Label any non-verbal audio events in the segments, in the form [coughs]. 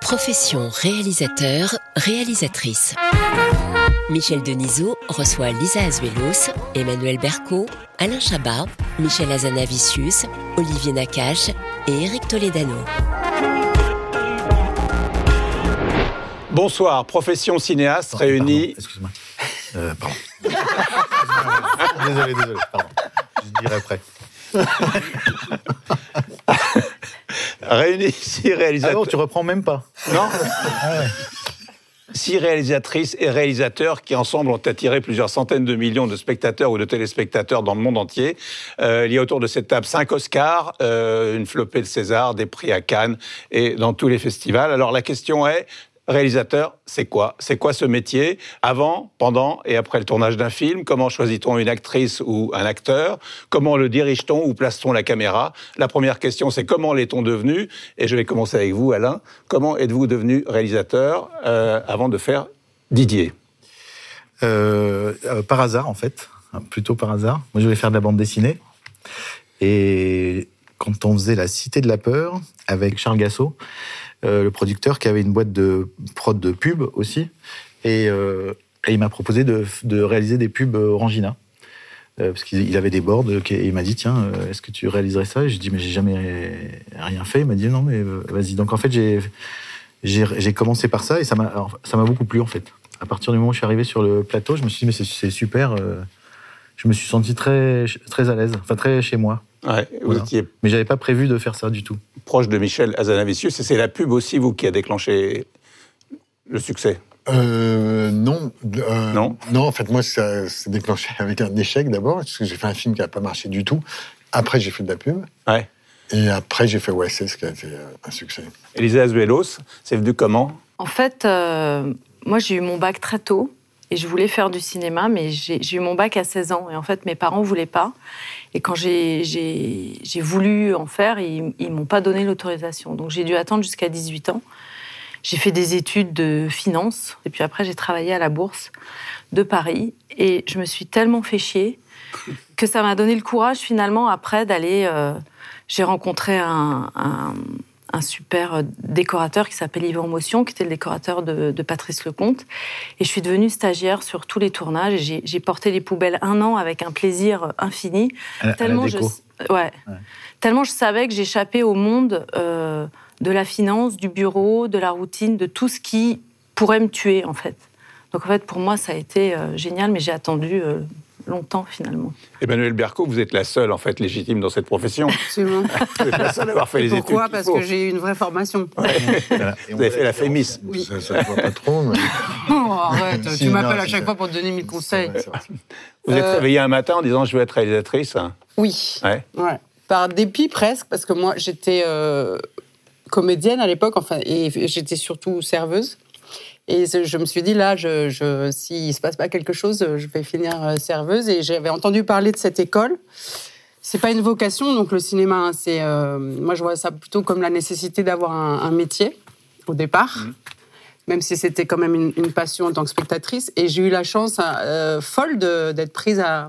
Profession réalisateur, réalisatrice. Michel Denisot reçoit Lisa Azuelos, Emmanuel Berco, Alain Chabat, Michel Azanavicius, Olivier Nakache et Eric Toledano. Bonsoir, profession cinéaste réunie. Excuse-moi. Euh, pardon. [laughs] désolé, désolé, pardon. Je dirai après. Réunis [laughs] six Ah réalisateurs. non, tu reprends même pas. Non Six réalisatrices et réalisateurs qui ensemble ont attiré plusieurs centaines de millions de spectateurs ou de téléspectateurs dans le monde entier. Euh, il y a autour de cette table cinq Oscars, euh, une flopée de César, des prix à Cannes et dans tous les festivals. Alors la question est, réalisateur, c'est quoi? C'est quoi ce métier? Avant, pendant et après le tournage d'un film Comment choisit-on une actrice ou un acteur? Comment le dirige-t-on ou place-t-on la caméra? La première question, c'est comment l'est-on devenu? Et je vais commencer avec vous, Alain. Comment êtes-vous devenu réalisateur euh, avant de faire Didier? Euh, euh, par hasard, en fait. Plutôt par hasard. Moi, je voulais faire de la bande dessinée. Et quand on faisait La Cité de la Peur avec Charles Gassot, le producteur qui avait une boîte de prod de pub aussi, et, euh, il m'a proposé de, réaliser des pubs Orangina. Euh, parce qu'il il avait des boards, euh, et il m'a dit tiens, euh, est-ce que tu réaliserais ça? Et j'ai dit mais j'ai jamais rien fait. Il m'a dit non mais euh, vas-y. Donc en fait j'ai commencé par ça et ça m'a beaucoup plu en fait. À partir du moment où je suis arrivé sur le plateau, je me suis dit mais c'est- super. euh, je me suis senti très très à l'aise, enfin très chez moi. Ouais, Vous Voilà. étiez Mais j'avais pas prévu de faire ça du tout. proche de Michel Azanavicius et c'est la pub aussi, vous, qui a déclenché le succès. Euh, non. euh, Non Non, en fait, moi, ça s'est déclenché [laughs] avec un échec d'abord, parce que j'ai fait un film qui n'a pas marché du tout. Après, j'ai fait de la pub. Ouais. Et après, j'ai fait OSS, qui a été euh, un succès. Elisa Azuelos, c'est venu comment? En fait, euh, moi, j'ai eu mon bac très tôt et je voulais faire du cinéma, mais j'ai j'ai eu mon bac à 16 ans. Et en fait, mes parents ne voulaient pas. Et quand j'ai- voulu en faire, ils ne m'ont pas donné l'autorisation. Donc, j'ai dû attendre jusqu'à 18 ans. J'ai fait des études de finance. Et puis après, j'ai travaillé à la bourse de Paris. Et je me suis tellement fait chier que ça m'a donné le courage, finalement, après, d'aller... euh, j'ai rencontré un- un super euh, décorateur qui s'appelle Yvan Motion, qui était le décorateur de, de Patrice Lecomte. Et je suis devenue stagiaire sur tous les tournages. Et j'ai- porté les poubelles un an avec un plaisir infini. À, à la Tellement je, ouais. Tellement je savais que j'échappais au monde euh, de la finance, du bureau, de la routine, de tout ce qui pourrait me tuer, en fait. Donc, en fait, pour moi, ça a été euh, génial, mais j'ai attendu euh, longtemps, finalement. Emmanuel Berco, vous êtes la seule, en fait, légitime dans cette profession. Absolument. [laughs] Vous êtes la seule à avoir fait les études. Pourquoi Parce faut. que j'ai eu une vraie formation. Voilà. Vous avez fait la fémis. Ça, ça se voit pas trop, mais... [laughs] Oh, arrête, Si, tu m'appelles à chaque fois pour te donner mille conseils. Vrai. Vous êtes Euh, réveillé un matin en disant je veux être réalisatrice. Oui. Ouais. Ouais. Par dépit presque, parce que moi j'étais euh, comédienne à l'époque, enfin, et j'étais surtout serveuse. Et je me suis dit, là, je, je, s'il ne se passe pas quelque chose, je vais finir euh, serveuse. Et j'avais entendu parler de cette école. C'est pas une vocation, donc le cinéma, hein, c'est. euh, moi, je vois ça plutôt comme la nécessité d'avoir un, un métier, au départ. Même si c'était quand même une, une passion en tant que spectatrice. Et j'ai eu la chance euh, folle d'être prise à,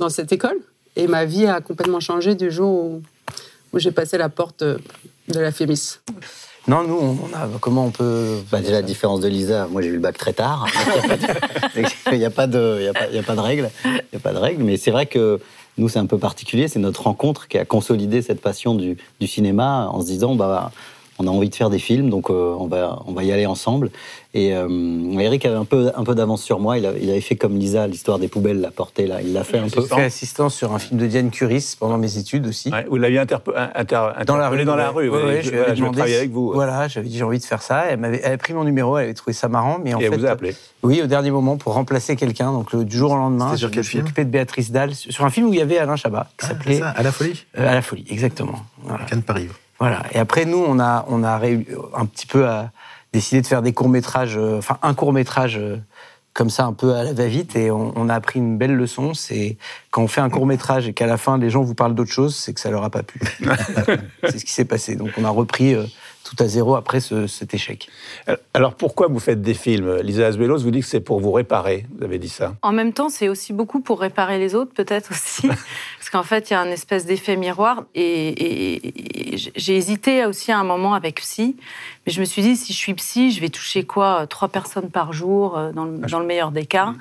dans cette école. Et ma vie a complètement changé du jour où, où j'ai passé la porte de, de la Fémis. Non, nous, on a, comment on peut. Bah, déjà, la différence de Lisa, moi j'ai eu le bac très tard. [laughs] Il n'y a pas de, il y a pas, il y a pas de règles. Il y a pas de règles. Mais c'est vrai que nous, c'est un peu particulier. C'est notre rencontre qui a consolidé cette passion du, du cinéma en se disant, bah, on a envie de faire des films, donc euh, on, va, on va y aller ensemble. Et euh, Eric avait un peu, un peu d'avance sur moi. Il, a- il avait fait comme Lisa, l'histoire des poubelles, la portée là. Il l'a fait un peu. J'ai fait assistance sur un film de Diane Curis pendant mes études aussi. Ouais, vous l'aviez interpe- inter- Dans la interpellé rue. dans la rue. Ouais, oui. ouais, je, je voilà, je travailler si- avec vous. Voilà, j'avais dit j'ai envie de faire ça. Elle, m'avait, elle avait pris mon numéro, elle avait trouvé ça marrant. Mais en Et elle fait, vous a appelé. Oui, au dernier moment pour remplacer quelqu'un. Donc le, du jour au lendemain, sur je quel me suis film occupé de Béatrice Dalle sur un film où il y avait Alain Chabat qui Ah, s'appelait ça, à la folie euh, À la folie, exactement. Voilà. Cannes Paris. Voilà. Et après, nous, on a, on a un petit peu à décidé de faire des courts-métrages, euh, enfin, un court-métrage euh, comme ça, un peu à la va-vite. Et on, on a appris une belle leçon. C'est quand on fait un court-métrage et qu'à la fin, les gens vous parlent d'autre chose, c'est que ça leur a pas plu. [laughs] c'est ce qui s'est passé. Donc, on a repris euh, tout à zéro après ce- cet échec. Alors pourquoi vous faites des films? Lisa Asbelos vous dit que c'est pour vous réparer. Vous avez dit ça. En même temps, c'est aussi beaucoup pour réparer les autres, peut-être aussi. [laughs] Parce qu'en fait, il y a un espèce d'effet miroir. Et, et- et j'ai hésité aussi à un moment avec psy. Mais je me suis dit, si je suis psy, je vais toucher quoi Trois personnes par jour, euh, dans le, dans le meilleur des cas.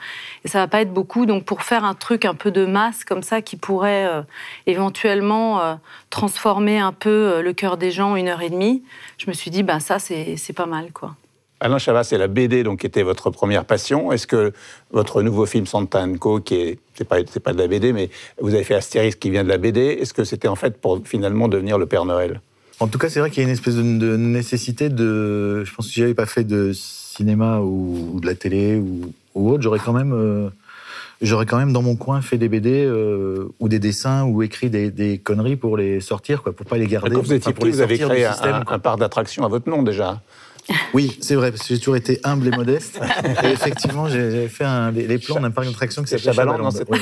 Et ça va pas être beaucoup. Donc, pour faire un truc un peu de masse comme ça, qui pourrait euh, éventuellement euh, transformer un peu euh, le cœur des gens en une heure et demie, je me suis dit, ben ça, c'est pas mal, quoi. Alain Chabat, c'est la BD donc qui était votre première passion. Est-ce que votre nouveau film Santa Co, qui est c'est pas c'est pas de la BD, mais vous avez fait Astérix qui vient de la BD, est-ce que c'était en fait pour finalement devenir le Père Noël? En tout cas, c'est vrai qu'il y a une espèce de, de nécessité de. Je pense que si j'avais pas fait de cinéma ou, ou de la télé ou, ou autre, j'aurais quand même. euh, J'aurais quand même dans mon coin fait des BD euh, ou des dessins ou écrit des, des conneries pour les sortir, quoi, pour pas les garder. Quand vous étiez vous avez créé un, un parc d'attraction à votre nom déjà. Oui, c'est vrai, parce que j'ai toujours été humble et modeste. et effectivement, j'ai fait un- les, les plans d'un parc d'attraction qui C'est s'appelait Chabaland, c'est- Oui,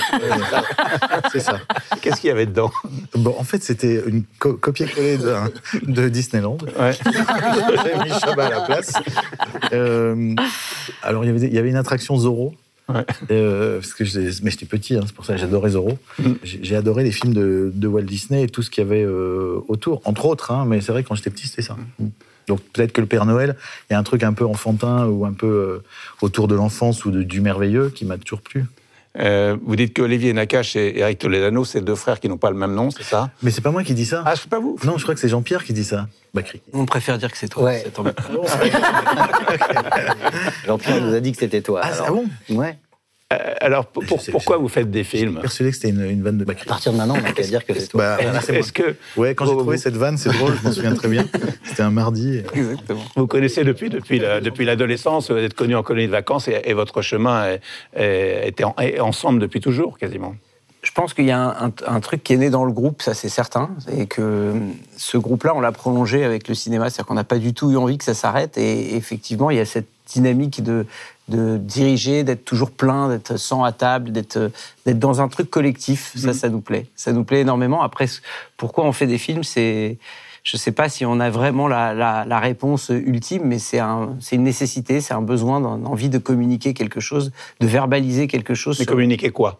oui, [laughs] ça. Qu'est-ce qu'il y avait dedans? Bon, en fait, c'était une co- copier-coller de, Disneyland. Ouais. [laughs] J'ai mis Chabat à la place. Euh, alors, il y, avait, des- il y avait une attraction Zorro. Ouais. Euh, parce que mais j'étais petit, hein, c'est pour ça que j'adorais Zorro. Mm. J'ai adoré les films de, de Walt Disney et tout ce qu'il y avait euh, autour, entre autres. hein, mais c'est vrai, quand j'étais petit, c'était ça. Mm. Donc peut-être que le Père Noël, il y a un truc un peu enfantin ou un peu euh, autour de l'enfance ou de- du merveilleux qui m'a toujours plu. Euh, vous dites que Olivier Nakache et Eric Toledano, c'est deux frères qui n'ont pas le même nom, c'est ça? Mais c'est pas moi qui dis ça. Ah, c'est pas vous Non, je crois que c'est Jean-Pierre qui dit ça. Bacri. On préfère dire que c'est toi. Ouais. [laughs] [laughs] Jean-Pierre nous a dit que c'était toi. Ah, alors. ah bon? Ouais. Euh, Alors pour- Je pour- sais, pourquoi je vous faites des films Persuadé que c'était une, une vanne de À Bacri. partir de maintenant, on n'a qu'à dire que c'est toi. Bah. Est-ce que Ouais, quand j'ai Vous- trouvé vous- cette vanne, c'est drôle, je m'en souviens très bien. C'était un mardi. Exactement. vous connaissez depuis, depuis, la- depuis l'adolescence, vous êtes connu en colonie de vacances et, et votre chemin est, est- était en- est ensemble depuis toujours, quasiment Je pense qu'il y a un, un- un truc qui est né dans le groupe, ça c'est certain, et que ce groupe-là, on l'a prolongé avec le cinéma, c'est-à-dire qu'on n'a pas du tout eu envie que ça s'arrête, et effectivement, il y a cette dynamique de, de diriger, d'être toujours plein, d'être sans à table, d'être d'être dans un truc collectif, ça, ça nous plaît. Ça nous plaît énormément. Après, pourquoi on fait des films, c'est... Je ne sais pas si on a vraiment la, la- la réponse ultime, mais c'est un, une nécessité, c'est un besoin, une envie de communiquer quelque chose, de verbaliser quelque chose. Mais sur- communiquer quoi?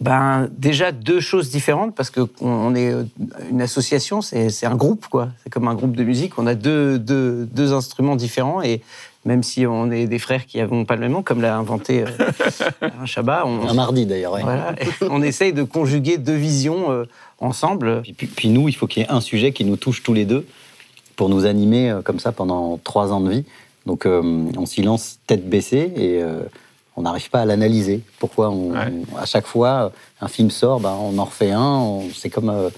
Ben, déjà deux choses différentes parce que on- on est euh, une association, c'est c'est un groupe quoi. C'est comme un groupe de musique. On a deux, deux, deux instruments différents et même si on est des frères qui n'avons pas le même nom, comme l'a inventé euh, [laughs] un Chabat, on, Un mardi d'ailleurs. ouais. voilà, on essaye de conjuguer deux visions euh, ensemble. Puis, puis- puis nous, il faut qu'il y ait un sujet qui nous touche tous les deux pour nous animer euh, comme ça pendant trois ans de vie. Donc euh, on s'y lance tête baissée et euh, on n'arrive pas à l'analyser. Pourquoi on, Ouais. on- à chaque fois euh, un film sort, ben, on en refait un. C'est comme euh,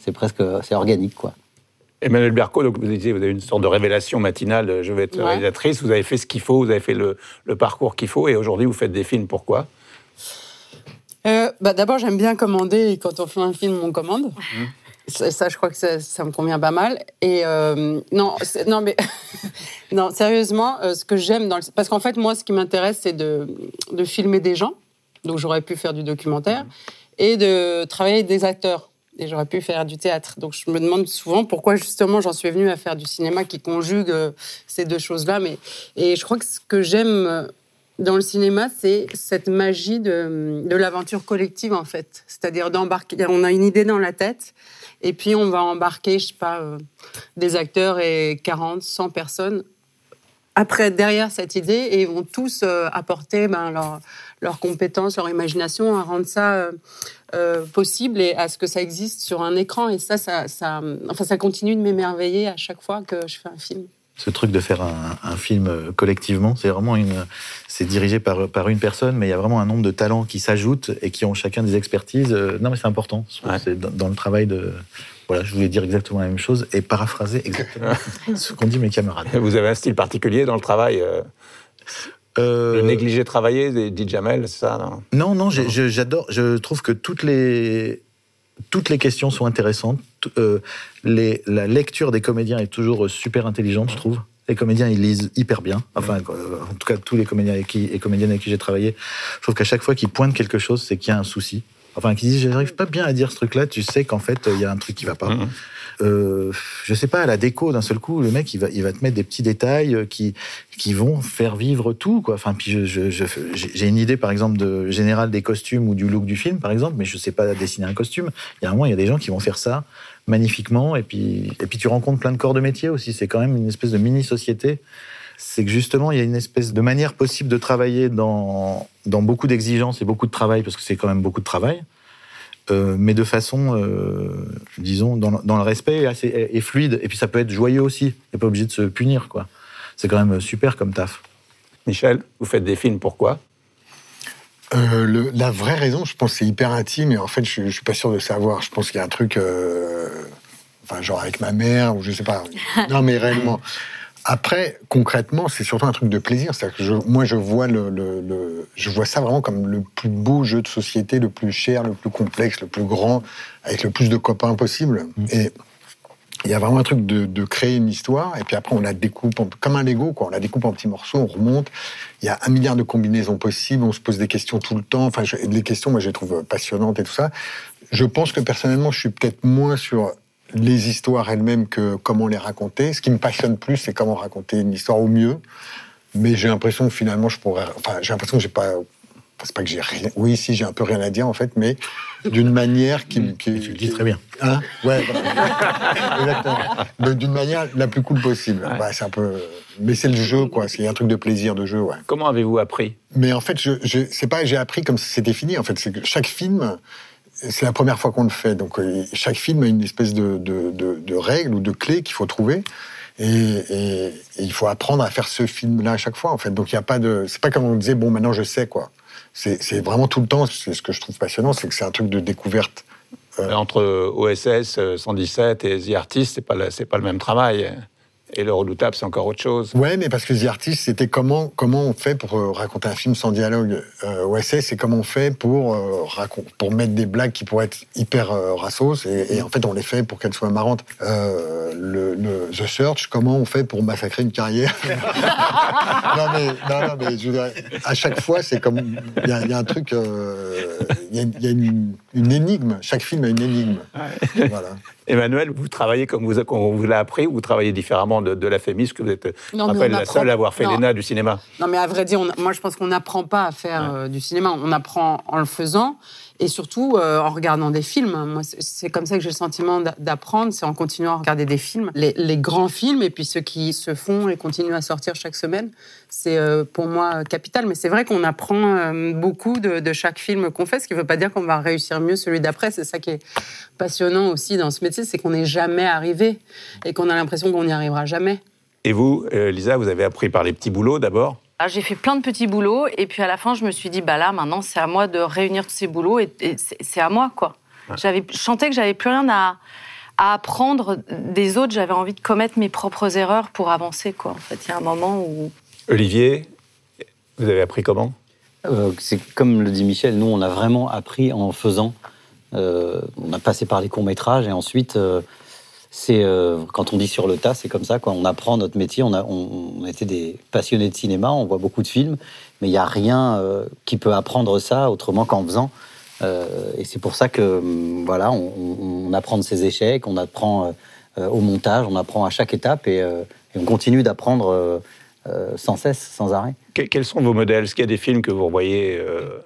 c'est presque c'est organique quoi. Emmanuel Berco, donc vous disiez, vous avez une sorte de révélation matinale, euh, je vais être Ouais. réalisatrice, vous avez fait ce qu'il faut, vous avez fait le, le parcours qu'il faut, et aujourd'hui vous faites des films, pourquoi? Euh, bah, D'abord, j'aime bien commander et quand on fait un film, on commande. Ça, ça, je crois que ça, ça me convient pas mal. Et euh, non, non, mais [laughs] non, sérieusement, euh, ce que j'aime dans le... parce qu'en fait, moi, ce qui m'intéresse, c'est de, de filmer des gens. Donc, j'aurais pu faire du documentaire et de travailler avec des acteurs. Et j'aurais pu faire du théâtre. Donc, je me demande souvent pourquoi justement j'en suis venue à faire du cinéma qui conjugue euh, ces deux choses-là. Mais et je crois que ce que j'aime euh, dans le cinéma, c'est cette magie de, de l'aventure collective, en fait. C'est-à-dire d'embarquer. On a une idée dans la tête, et puis on va embarquer, je sais pas, euh, des acteurs et 40, 100 personnes après derrière cette idée et ils vont tous euh, apporter ben, leur, leurs compétences, leur imagination à rendre ça euh, euh, possible et à ce que ça existe sur un écran. Et ça, ça, ça, enfin, ça continue de m'émerveiller à chaque fois que je fais un film. Ce truc de faire un, un film euh, collectivement, c'est vraiment une, c'est dirigé par, par une personne, mais il y a vraiment un nombre de talents qui s'ajoutent et qui ont chacun des expertises. Non, mais c'est important. C'est dans, dans le travail de. Voilà, je voulais dire exactement la même chose et paraphraser exactement [laughs] ce qu'ont dit mes camarades. Vous avez un style particulier dans le travail euh, Euh, Le négligé travailler, dit Jamel, c'est ça non? Non, j'adore. Je trouve que toutes les toutes les questions sont intéressantes. Euh, les, la lecture des comédiens est toujours super intelligente, je trouve. Les comédiens, ils lisent hyper bien. Enfin, euh, en tout cas, tous les comédiens avec qui, et comédiennes avec qui j'ai travaillé, je trouve qu'à chaque fois qu'ils pointent quelque chose, c'est qu'il y a un souci. Enfin, qu'ils disent, j'arrive pas bien à dire ce truc-là, tu sais qu'en fait, il y a un truc qui va pas. Mhm. Euh, je sais pas, à la déco, d'un seul coup, le mec, il va, il va te mettre des petits détails euh, qui, qui vont faire vivre tout, quoi. Enfin, puis j'ai une idée, par exemple, de générale des costumes ou du look du film, par exemple, mais je sais pas dessiner un costume. Il y a un moment, il y a des gens qui vont faire ça magnifiquement, et puis, et puis tu rencontres plein de corps de métier aussi. C'est quand même une espèce de mini-société. C'est que justement, il y a une espèce de manière possible de travailler dans, dans beaucoup d'exigences et beaucoup de travail, parce que c'est quand même beaucoup de travail. Euh, mais de façon, euh, disons, dans, le- dans le respect et, assez, et fluide. Et puis ça peut être joyeux aussi. Il n'est pas obligé de se punir, quoi. C'est quand même super comme taf. Michel, vous faites des films, pourquoi? Euh, le- la vraie raison, je pense, c'est hyper intime et en fait, je, je suis pas sûr de savoir. Je pense qu'il y a un truc, euh, enfin, genre avec ma mère ou je sais pas. [laughs] Non, mais réellement. Après, concrètement, c'est surtout un truc de plaisir. C'est-à-dire que je, moi, je vois le, le, le- je vois ça vraiment comme le plus beau jeu de société, le plus cher, le plus complexe, le plus grand, avec le plus de copains possible. Et il y a vraiment un truc de, de créer une histoire, et puis après on la découpe en- comme un Lego, quoi. On la découpe en petits morceaux, on remonte. Il y a un milliard de combinaisons possibles, on se pose des questions tout le temps. Enfin, je- les questions, moi, je les trouve passionnantes et tout ça. Je pense que personnellement, je suis peut-être moins sur les histoires elles-mêmes que comment les raconter. Ce qui me passionne plus, c'est comment raconter une histoire au mieux. Mais j'ai l'impression que finalement, je pourrais. Enfin, j'ai l'impression que j'ai pas. C'est pas que j'ai rien. Oui, si, j'ai un peu rien à dire en fait, mais d'une manière qui. qui Tu le dis très bien. Hein? Ouais, [laughs] exactement. Mais D'une manière la plus cool possible. Ouais, c'est un peu. Mais c'est le jeu, quoi. C'est un truc de plaisir de jeu, ouais. Comment avez-vous appris? Mais en fait, je, je c'est pas j'ai appris comme si c'était fini. En fait, c'est que chaque film, c'est la première fois qu'on le fait. Donc euh, chaque film a une espèce de, règles ou de clés qu'il faut trouver. Et, il faut apprendre à faire ce film-là à chaque fois, en fait. Donc il y a pas de, c'est pas comme on disait bon maintenant je sais quoi. C'est vraiment tout le temps. C'est ce que je trouve passionnant, c'est que c'est un truc de découverte. Euh, Entre OSS, euh, 117 et The Artist, c'est pas, pas le même travail. Et le redoutable, c'est encore autre chose. Ouais, mais parce que The Artist, c'était comment, comment on fait pour euh, raconter un film sans dialogue? Euh, OSS, c'est comment on fait pour, euh, racon- pour mettre des blagues qui pourraient être hyper euh, rassos, et, et en fait, on les fait pour qu'elles soient marrantes. Euh, le, le- The Search, comment on fait pour massacrer une carrière? [laughs] Non, mais, non, non, mais je veux dire, à chaque fois, c'est comme. Il y, a- il y a un truc. euh, Il y a, il y a une, une énigme. Chaque film a une énigme. Voilà. Emmanuel, vous travaillez comme vous, on vous l'a appris ou vous travaillez différemment de, de la Fémis, que vous êtes, Non, rappelle, la apprend- seule à avoir fait l'ENA du cinéma. Non, mais à vrai dire, on- moi, je pense qu'on n'apprend pas à faire euh, du cinéma. On apprend en le faisant et surtout euh, en regardant des films. Moi, c'est- comme ça que j'ai le sentiment d'a- d'apprendre, c'est en continuant à regarder des films, les, grands films et puis ceux qui se font et continuent à sortir chaque semaine. C'est euh, pour moi capital. Mais c'est vrai qu'on apprend euh, beaucoup de, chaque film qu'on fait, ce qui ne veut pas dire qu'on va réussir mieux celui d'après. C'est ça qui est passionnant aussi dans ce métier, c'est qu'on n'est jamais arrivé et qu'on a l'impression qu'on n'y arrivera jamais. Et vous, Lisa, vous avez appris par les petits boulots d'abord? J'ai fait plein de petits boulots et puis à la fin, je me suis dit, bah là, maintenant, c'est à moi de réunir tous ces boulots et, et c'est à moi, quoi. J'avais, je sentais que j'avais plus rien à, à apprendre des autres. J'avais envie de commettre mes propres erreurs pour avancer, quoi. En fait, il y a un moment où Olivier, vous avez appris comment? Euh, c'est comme le dit Michel, nous on a vraiment appris en faisant. Euh, on a passé par les courts métrages et ensuite euh, c'est euh, quand on dit sur le tas, c'est comme ça. On apprend notre métier. On a on, était des passionnés de cinéma, on voit beaucoup de films, mais il n'y a rien euh, qui peut apprendre ça autrement qu'en faisant. Euh, et c'est pour ça que hum, voilà, on, apprend de ses échecs, on apprend au montage, on apprend à chaque étape et, on continue d'apprendre sans cesse, sans arrêt. Que- Quels sont vos modèles? Est-ce qu'il y a des films que vous revoyez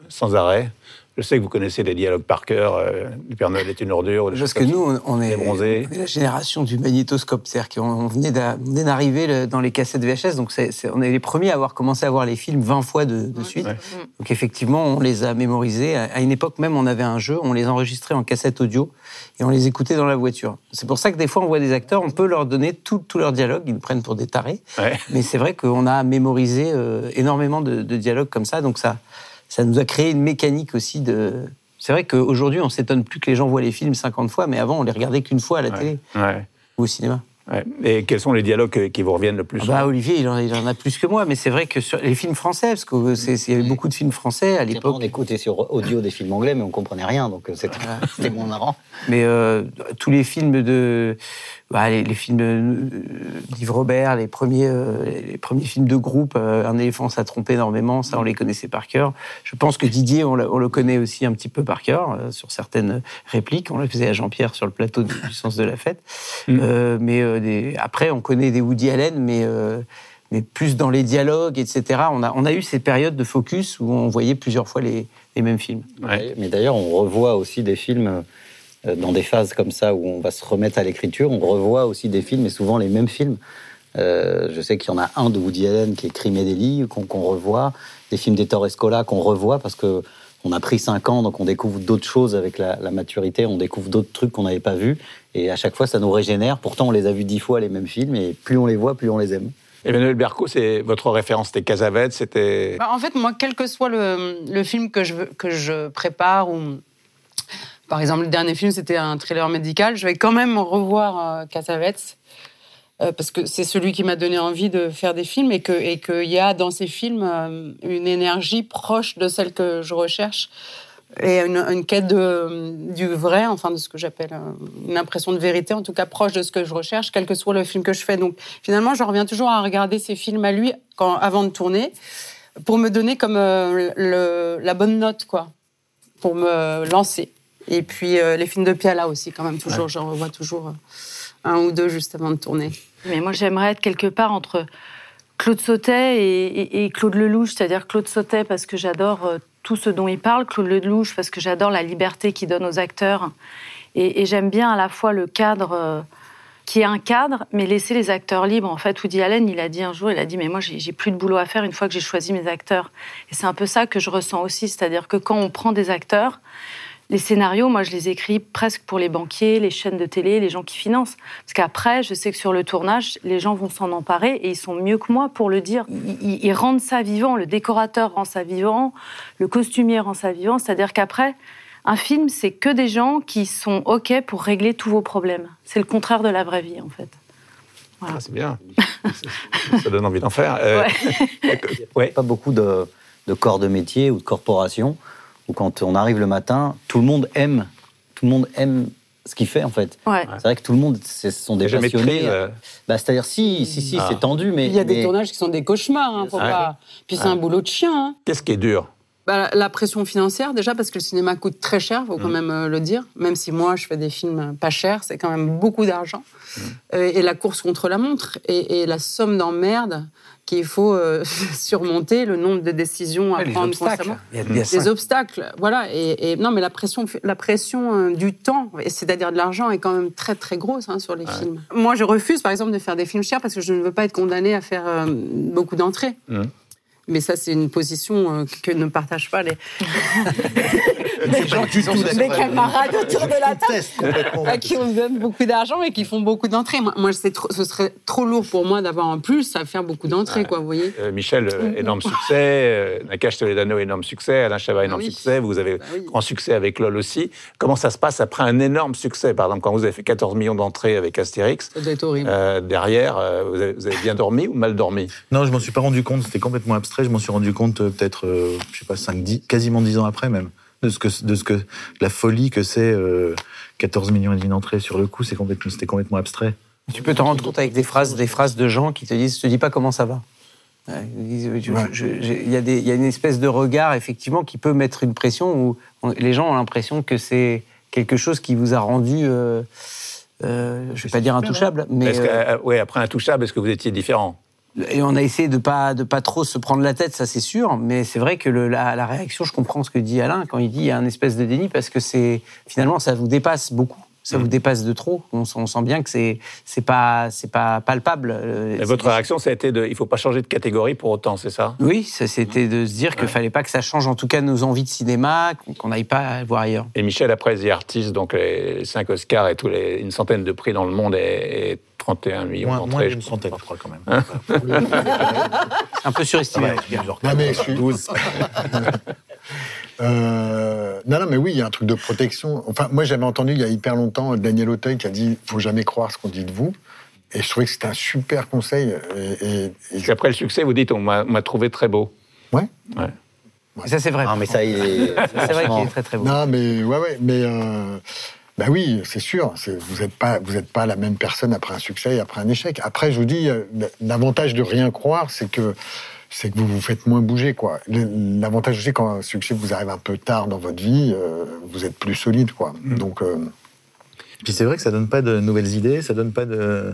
sans arrêt? Je sais que vous connaissez les dialogues par cœur. euh, le Père Noël est une ordure. ou des Parce choses que comme nous, on, on est, on est la génération du magnétoscope. C'est-à-dire qu'on on venait d'arriver le- dans les cassettes VHS, donc c'est- c'est- on est les premiers à avoir commencé à voir les films 20 fois de, de suite. Ouais. Donc effectivement, on les a mémorisés. À à une époque même, on avait un jeu, on les enregistrait en cassette audio et on les écoutait dans la voiture. C'est pour ça que des fois, on voit des acteurs, on peut leur donner tout, tout leur dialogue, ils nous prennent pour des tarés. Ouais. Mais c'est vrai qu'on a mémorisé euh, énormément de, de dialogues comme ça, donc ça, ça nous a créé une mécanique aussi de. C'est vrai qu'aujourd'hui, on s'étonne plus que les gens voient les films 50 fois, mais avant, on les regardait qu'une fois à la télé Ouais. ou au cinéma. Ouais. Et quels sont les dialogues qui vous reviennent le plus Ah bah, Olivier, il en, il en a plus que moi, mais c'est vrai que sur les films français, parce qu'il y avait beaucoup de films français à l'époque. on écoutait sur audio des films anglais, mais on comprenait rien, donc euh, c'était [laughs] c'était moins marrant. Mais euh, tous les films de. Bah, les, les films euh, d'Yves Robert, les premiers, euh, les premiers films de groupe, euh, Un éléphant, ça trompe énormément, ça, on les connaissait par cœur. Je pense que Didier, on, le connaît aussi un petit peu par cœur, euh, sur certaines répliques. On le faisait à Jean-Pierre sur le plateau du, du Sens de la Fête. Mm. Euh, mais euh, des- après, on connaît des Woody Allen, mais. euh, mais plus dans les dialogues, etc. On a, on a eu ces périodes de focus où on voyait plusieurs fois les, les mêmes films. Ouais. Mais d'ailleurs, on revoit aussi des films euh, dans des phases comme ça où on va se remettre à l'écriture. On revoit aussi des films, et souvent les mêmes films. Euh, je sais qu'il y en a un de Woody Allen qui est Crime et délit, qu'on revoit. Des films d'Ettore Escola qu'on revoit parce que on a pris cinq ans, donc on découvre d'autres choses avec la, la maturité, on découvre d'autres trucs qu'on n'avait pas vus. Et à chaque fois, ça nous régénère. Pourtant, on les a vus dix fois, les mêmes films, et plus on les voit, plus on les aime. Emmanuel Berco, c'est votre référence, c'était Casavette, c'était. Bah, en fait, moi, quel que soit le, le film que je, que je prépare, ou par exemple, le dernier film, c'était un thriller médical, je vais quand même revoir euh, euh, parce que c'est celui qui m'a donné envie de faire des films et qu'il y a dans ces films euh, une énergie proche de celle que je recherche et une, quête du vrai, enfin de ce que j'appelle euh, une impression de vérité, en tout cas proche de ce que je recherche, quel que soit le film que je fais. Donc finalement, je reviens toujours à regarder ces films à lui avant de tourner pour me donner comme la bonne note, quoi, pour me lancer. Et puis euh, les films de Piala aussi, quand même, toujours, j'en revois toujours euh, un ou deux juste avant de tourner. Mais moi, j'aimerais être quelque part entre Claude Sautet et, et- et Claude Lelouch, c'est-à-dire Claude Sautet parce que j'adore euh, tout ce dont il parle, Claude Lelouch parce que j'adore la liberté qu'il donne aux acteurs. Et, et j'aime bien à la fois le cadre euh, qui est un cadre, mais laisser les acteurs libres. En fait, Woody Allen, il a dit un jour, il a dit, mais moi, j'ai plus de boulot à faire une fois que j'ai choisi mes acteurs. Et c'est un peu ça que je ressens aussi, c'est-à-dire que quand on prend des acteurs, les scénarios, moi, je les écris presque pour les banquiers, les chaînes de télé, les gens qui financent. Parce qu'après, je sais que sur le tournage, les gens vont s'en emparer et ils sont mieux que moi pour le dire. Ils, rendent ça vivant. Le décorateur rend ça vivant, le costumier rend ça vivant. C'est-à-dire qu'après, un film, c'est que des gens qui sont OK pour régler tous vos problèmes. C'est le contraire de la vraie vie, en fait. Ah, c'est bien. [laughs] ça donne envie d'en faire. Euh, ouais. [laughs] Pas beaucoup de, de corps de métier ou de corporation où quand on arrive le matin, tout le monde aime, tout le monde aime ce qu'il fait en fait. Ouais. C'est vrai que tout le monde, ce sont des passionnés. crise, euh. Bah, C'est-à-dire si, si, si, Ah. c'est tendu, mais Il y a des mais- tournages qui sont des cauchemars, hein, faut Ouais. pas- Puis c'est un boulot de chien. hein. Qu'est-ce qui est dur? Bah, la pression financière, déjà, parce que le cinéma coûte très cher, faut quand même euh, le dire. Même si moi, je fais des films pas chers, c'est quand même beaucoup d'argent. Euh, et la course contre la montre, et, et la somme d'emmerde qu'il faut euh, [laughs] surmonter, le nombre de décisions à prendre obstacles. constamment. Il y a, Des obstacles, voilà. Et, et- non, mais la pression, la pression euh, du temps, c'est-à-dire de l'argent, est quand même très très grosse hein, sur les films. Moi, je refuse, par exemple, de faire des films chers parce que je ne veux pas être condamnée à faire euh, beaucoup d'entrées. Mhm. Mais ça, c'est une position euh, que ne partagent pas les, [laughs] Les gens qui sont les camarades autour de la table qui on donne beaucoup d'argent et qui font beaucoup d'entrées. Moi, moi, trop- ce serait trop lourd pour moi d'avoir en plus à faire beaucoup d'entrées, quoi, vous voyez. Euh, Michel, euh, énorme succès. Euh, Nakash Toledano, énorme succès. Alain Chabat, énorme Ah oui. succès. Vous avez oui. grand succès avec LOL aussi. Comment ça se passe après un énorme succès? Par exemple, quand vous avez fait 14 millions d'entrées avec Astérix, Ça doit être horrible. euh, derrière, euh, vous, avez, vous avez bien dormi ou mal dormi? Non, je m'en suis pas rendu compte, c'était complètement abstrait. Je m'en suis rendu compte euh, peut-être, euh, je sais pas, 5, 10, quasiment 10 ans après même. De ce que, de ce que, la folie que c'est euh, 14 millions et demi d'entrées sur le coup, c'est complètement, c'était complètement abstrait. Tu peux te rendre compte avec des phrases, des phrases de gens qui te disent Je te dis pas comment ça va. Ouais. Il y, a y une espèce de regard, effectivement, qui peut mettre une pression où on- les gens ont l'impression que c'est quelque chose qui vous a rendu, euh, euh, je vais pas dire intouchable, mais. Que, euh, euh, ouais, après Intouchable, est-ce que vous étiez différent? Et on a essayé de pas de pas trop se prendre la tête, ça c'est sûr. Mais c'est vrai que le, la, la réaction, je comprends ce que dit Alain quand il dit il y a un espèce de déni parce que c'est finalement ça vous dépasse beaucoup. Ça vous dépasse de trop. On, on sent bien que c'est c'est pas c'est pas palpable. Et votre réaction, ça a été de, il faut pas changer de catégorie pour autant, c'est ça? Oui, c'était de se dire qu'il fallait pas que ça change en tout cas nos envies de cinéma, qu'on- n'aille pas voir ailleurs. Et Michel, après The Artist, donc les 5 Oscars et tous les, une centaine de prix dans le monde et, et 31 millions Moins, moins d'une centaine, je crois, quand même. Hein un peu surestimé. Ouais, Non, mais je suis- 12. [laughs] Euh, non, non, mais oui, il y a un truc de protection. Enfin, moi, j'avais entendu il y a hyper longtemps Daniel Auteuil qui a dit faut jamais croire ce qu'on dit de vous. Et je trouvais que c'était un super conseil. Et, et- qu'après le succès, vous dites, on m'a trouvé très beau. Ouais. Ça, c'est vrai. Ah, mais ça, il est. C'est vrai qu'il est très très beau. Non, mais ouais, ouais, mais euh, bah oui, c'est sûr. Vous n'êtes pas, vous êtes pas la même personne après un succès et après un échec. Après, je vous dis, euh, l'avantage de rien croire, c'est que c'est que vous vous faites moins bouger, quoi. L'avantage aussi quand un succès vous arrive un peu tard dans votre vie, euh, vous êtes plus solide, quoi. Donc euh, Puis c'est vrai que ça donne pas de nouvelles idées, ça donne pas de.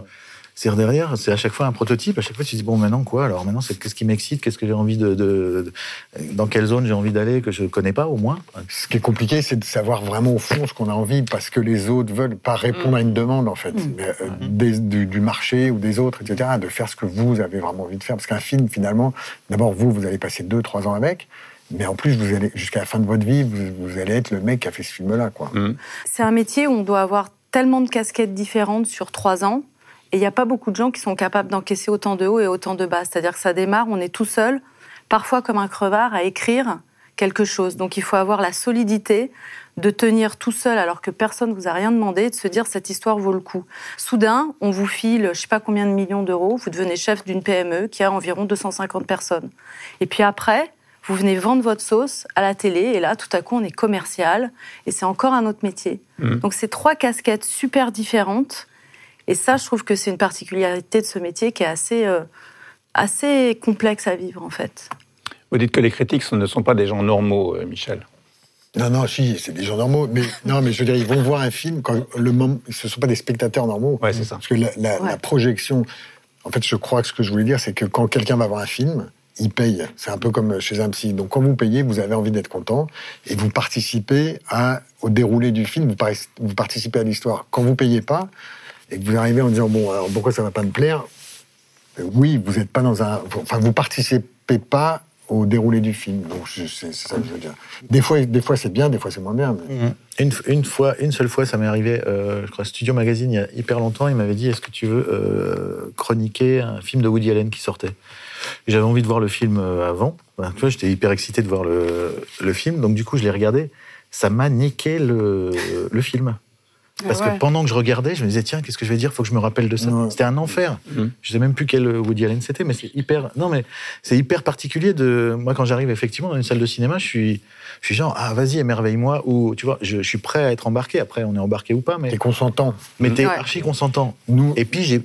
C'est derrière, c'est à chaque fois un prototype. À chaque fois, tu te dis bon, maintenant quoi Alors maintenant, c'est qu'est-ce qui m'excite Qu'est-ce que j'ai envie de, de- de- Dans quelle zone j'ai envie d'aller que je connais pas au moins ce qui est compliqué, c'est de savoir vraiment au fond ce qu'on a envie, parce que les autres veulent pas répondre à une demande, en fait, mais, euh, des- du, du marché ou des autres, etc., de faire ce que vous avez vraiment envie de faire. Parce qu'un film, finalement, d'abord, vous, vous allez passer deux, trois ans avec, mais en plus, vous allez, jusqu'à la fin de votre vie, vous, vous allez être le mec qui a fait ce film-là, quoi. C'est un métier où on doit avoir tellement de casquettes différentes sur trois ans. Et il n'y a pas beaucoup de gens qui sont capables d'encaisser autant de haut et autant de bas. C'est-à-dire que ça démarre, on est tout seul, parfois comme un crevard, à écrire quelque chose. Donc il faut avoir la solidité de tenir tout seul alors que personne ne vous a rien demandé, de se dire cette histoire vaut le coup. Soudain, on vous file je sais pas combien de millions d'euros, vous devenez chef d'une PME qui a environ 250 personnes. Et puis après, vous venez vendre votre sauce à la télé et là, tout à coup, on est commercial et c'est encore un autre métier. Donc c'est trois casquettes super différentes et ça, je trouve que c'est une particularité de ce métier qui est assez, euh, assez complexe à vivre en fait. Vous dites que les critiques ce ne sont pas des gens normaux, euh, Michel. Non, non, si, c'est des gens normaux, mais [laughs] non, mais je veux dire, ils vont voir un film quand le moment, ce sont pas des spectateurs normaux. Ouais, c'est ça. Parce que la, la- Ouais. la projection, en fait, je crois que ce que je voulais dire, c'est que quand quelqu'un va voir un film, il paye. C'est un peu comme chez un psy. Donc, quand vous payez, vous avez envie d'être content et vous participez à, au déroulé du film, vous, vous participez à l'histoire. Quand vous payez pas et que vous arrivez en disant, bon, alors pourquoi ça va pas me plaire? Oui, vous n'êtes pas dans un. Enfin, vous participez pas au déroulé du film. Donc, c'est ça que je veux dire. Des fois, des fois c'est bien, des fois c'est moins bien. mais- Une, une fois, une seule fois, ça m'est arrivé. euh, je crois Studio Magazine il y a hyper longtemps. Il m'avait dit Est-ce que tu veux euh, chroniquer un film de Woody Allen qui sortait? J'avais envie de voir le film euh, avant. Ben, tu vois, j'étais hyper excité de voir le, le film. Donc du coup, je l'ai regardé. Ça m'a niqué le, le film. Parce ouais. que pendant que je regardais, je me disais tiens, qu'est-ce que je vais dire? Faut que je me rappelle de ça. Ouais. C'était un enfer. Mhm. Je sais même plus quel Woody Allen c'était, mais c'est hyper. Non, mais c'est hyper particulier de. Moi, quand j'arrive effectivement dans une salle de cinéma, je suis, je suis genre ah vas-y émerveille-moi ou tu vois, je, je suis prêt à être embarqué. Après, on est embarqué ou pas, mais T'es consentant. mais t'es Ouais. archi consentant. Nous, Et puis j'ai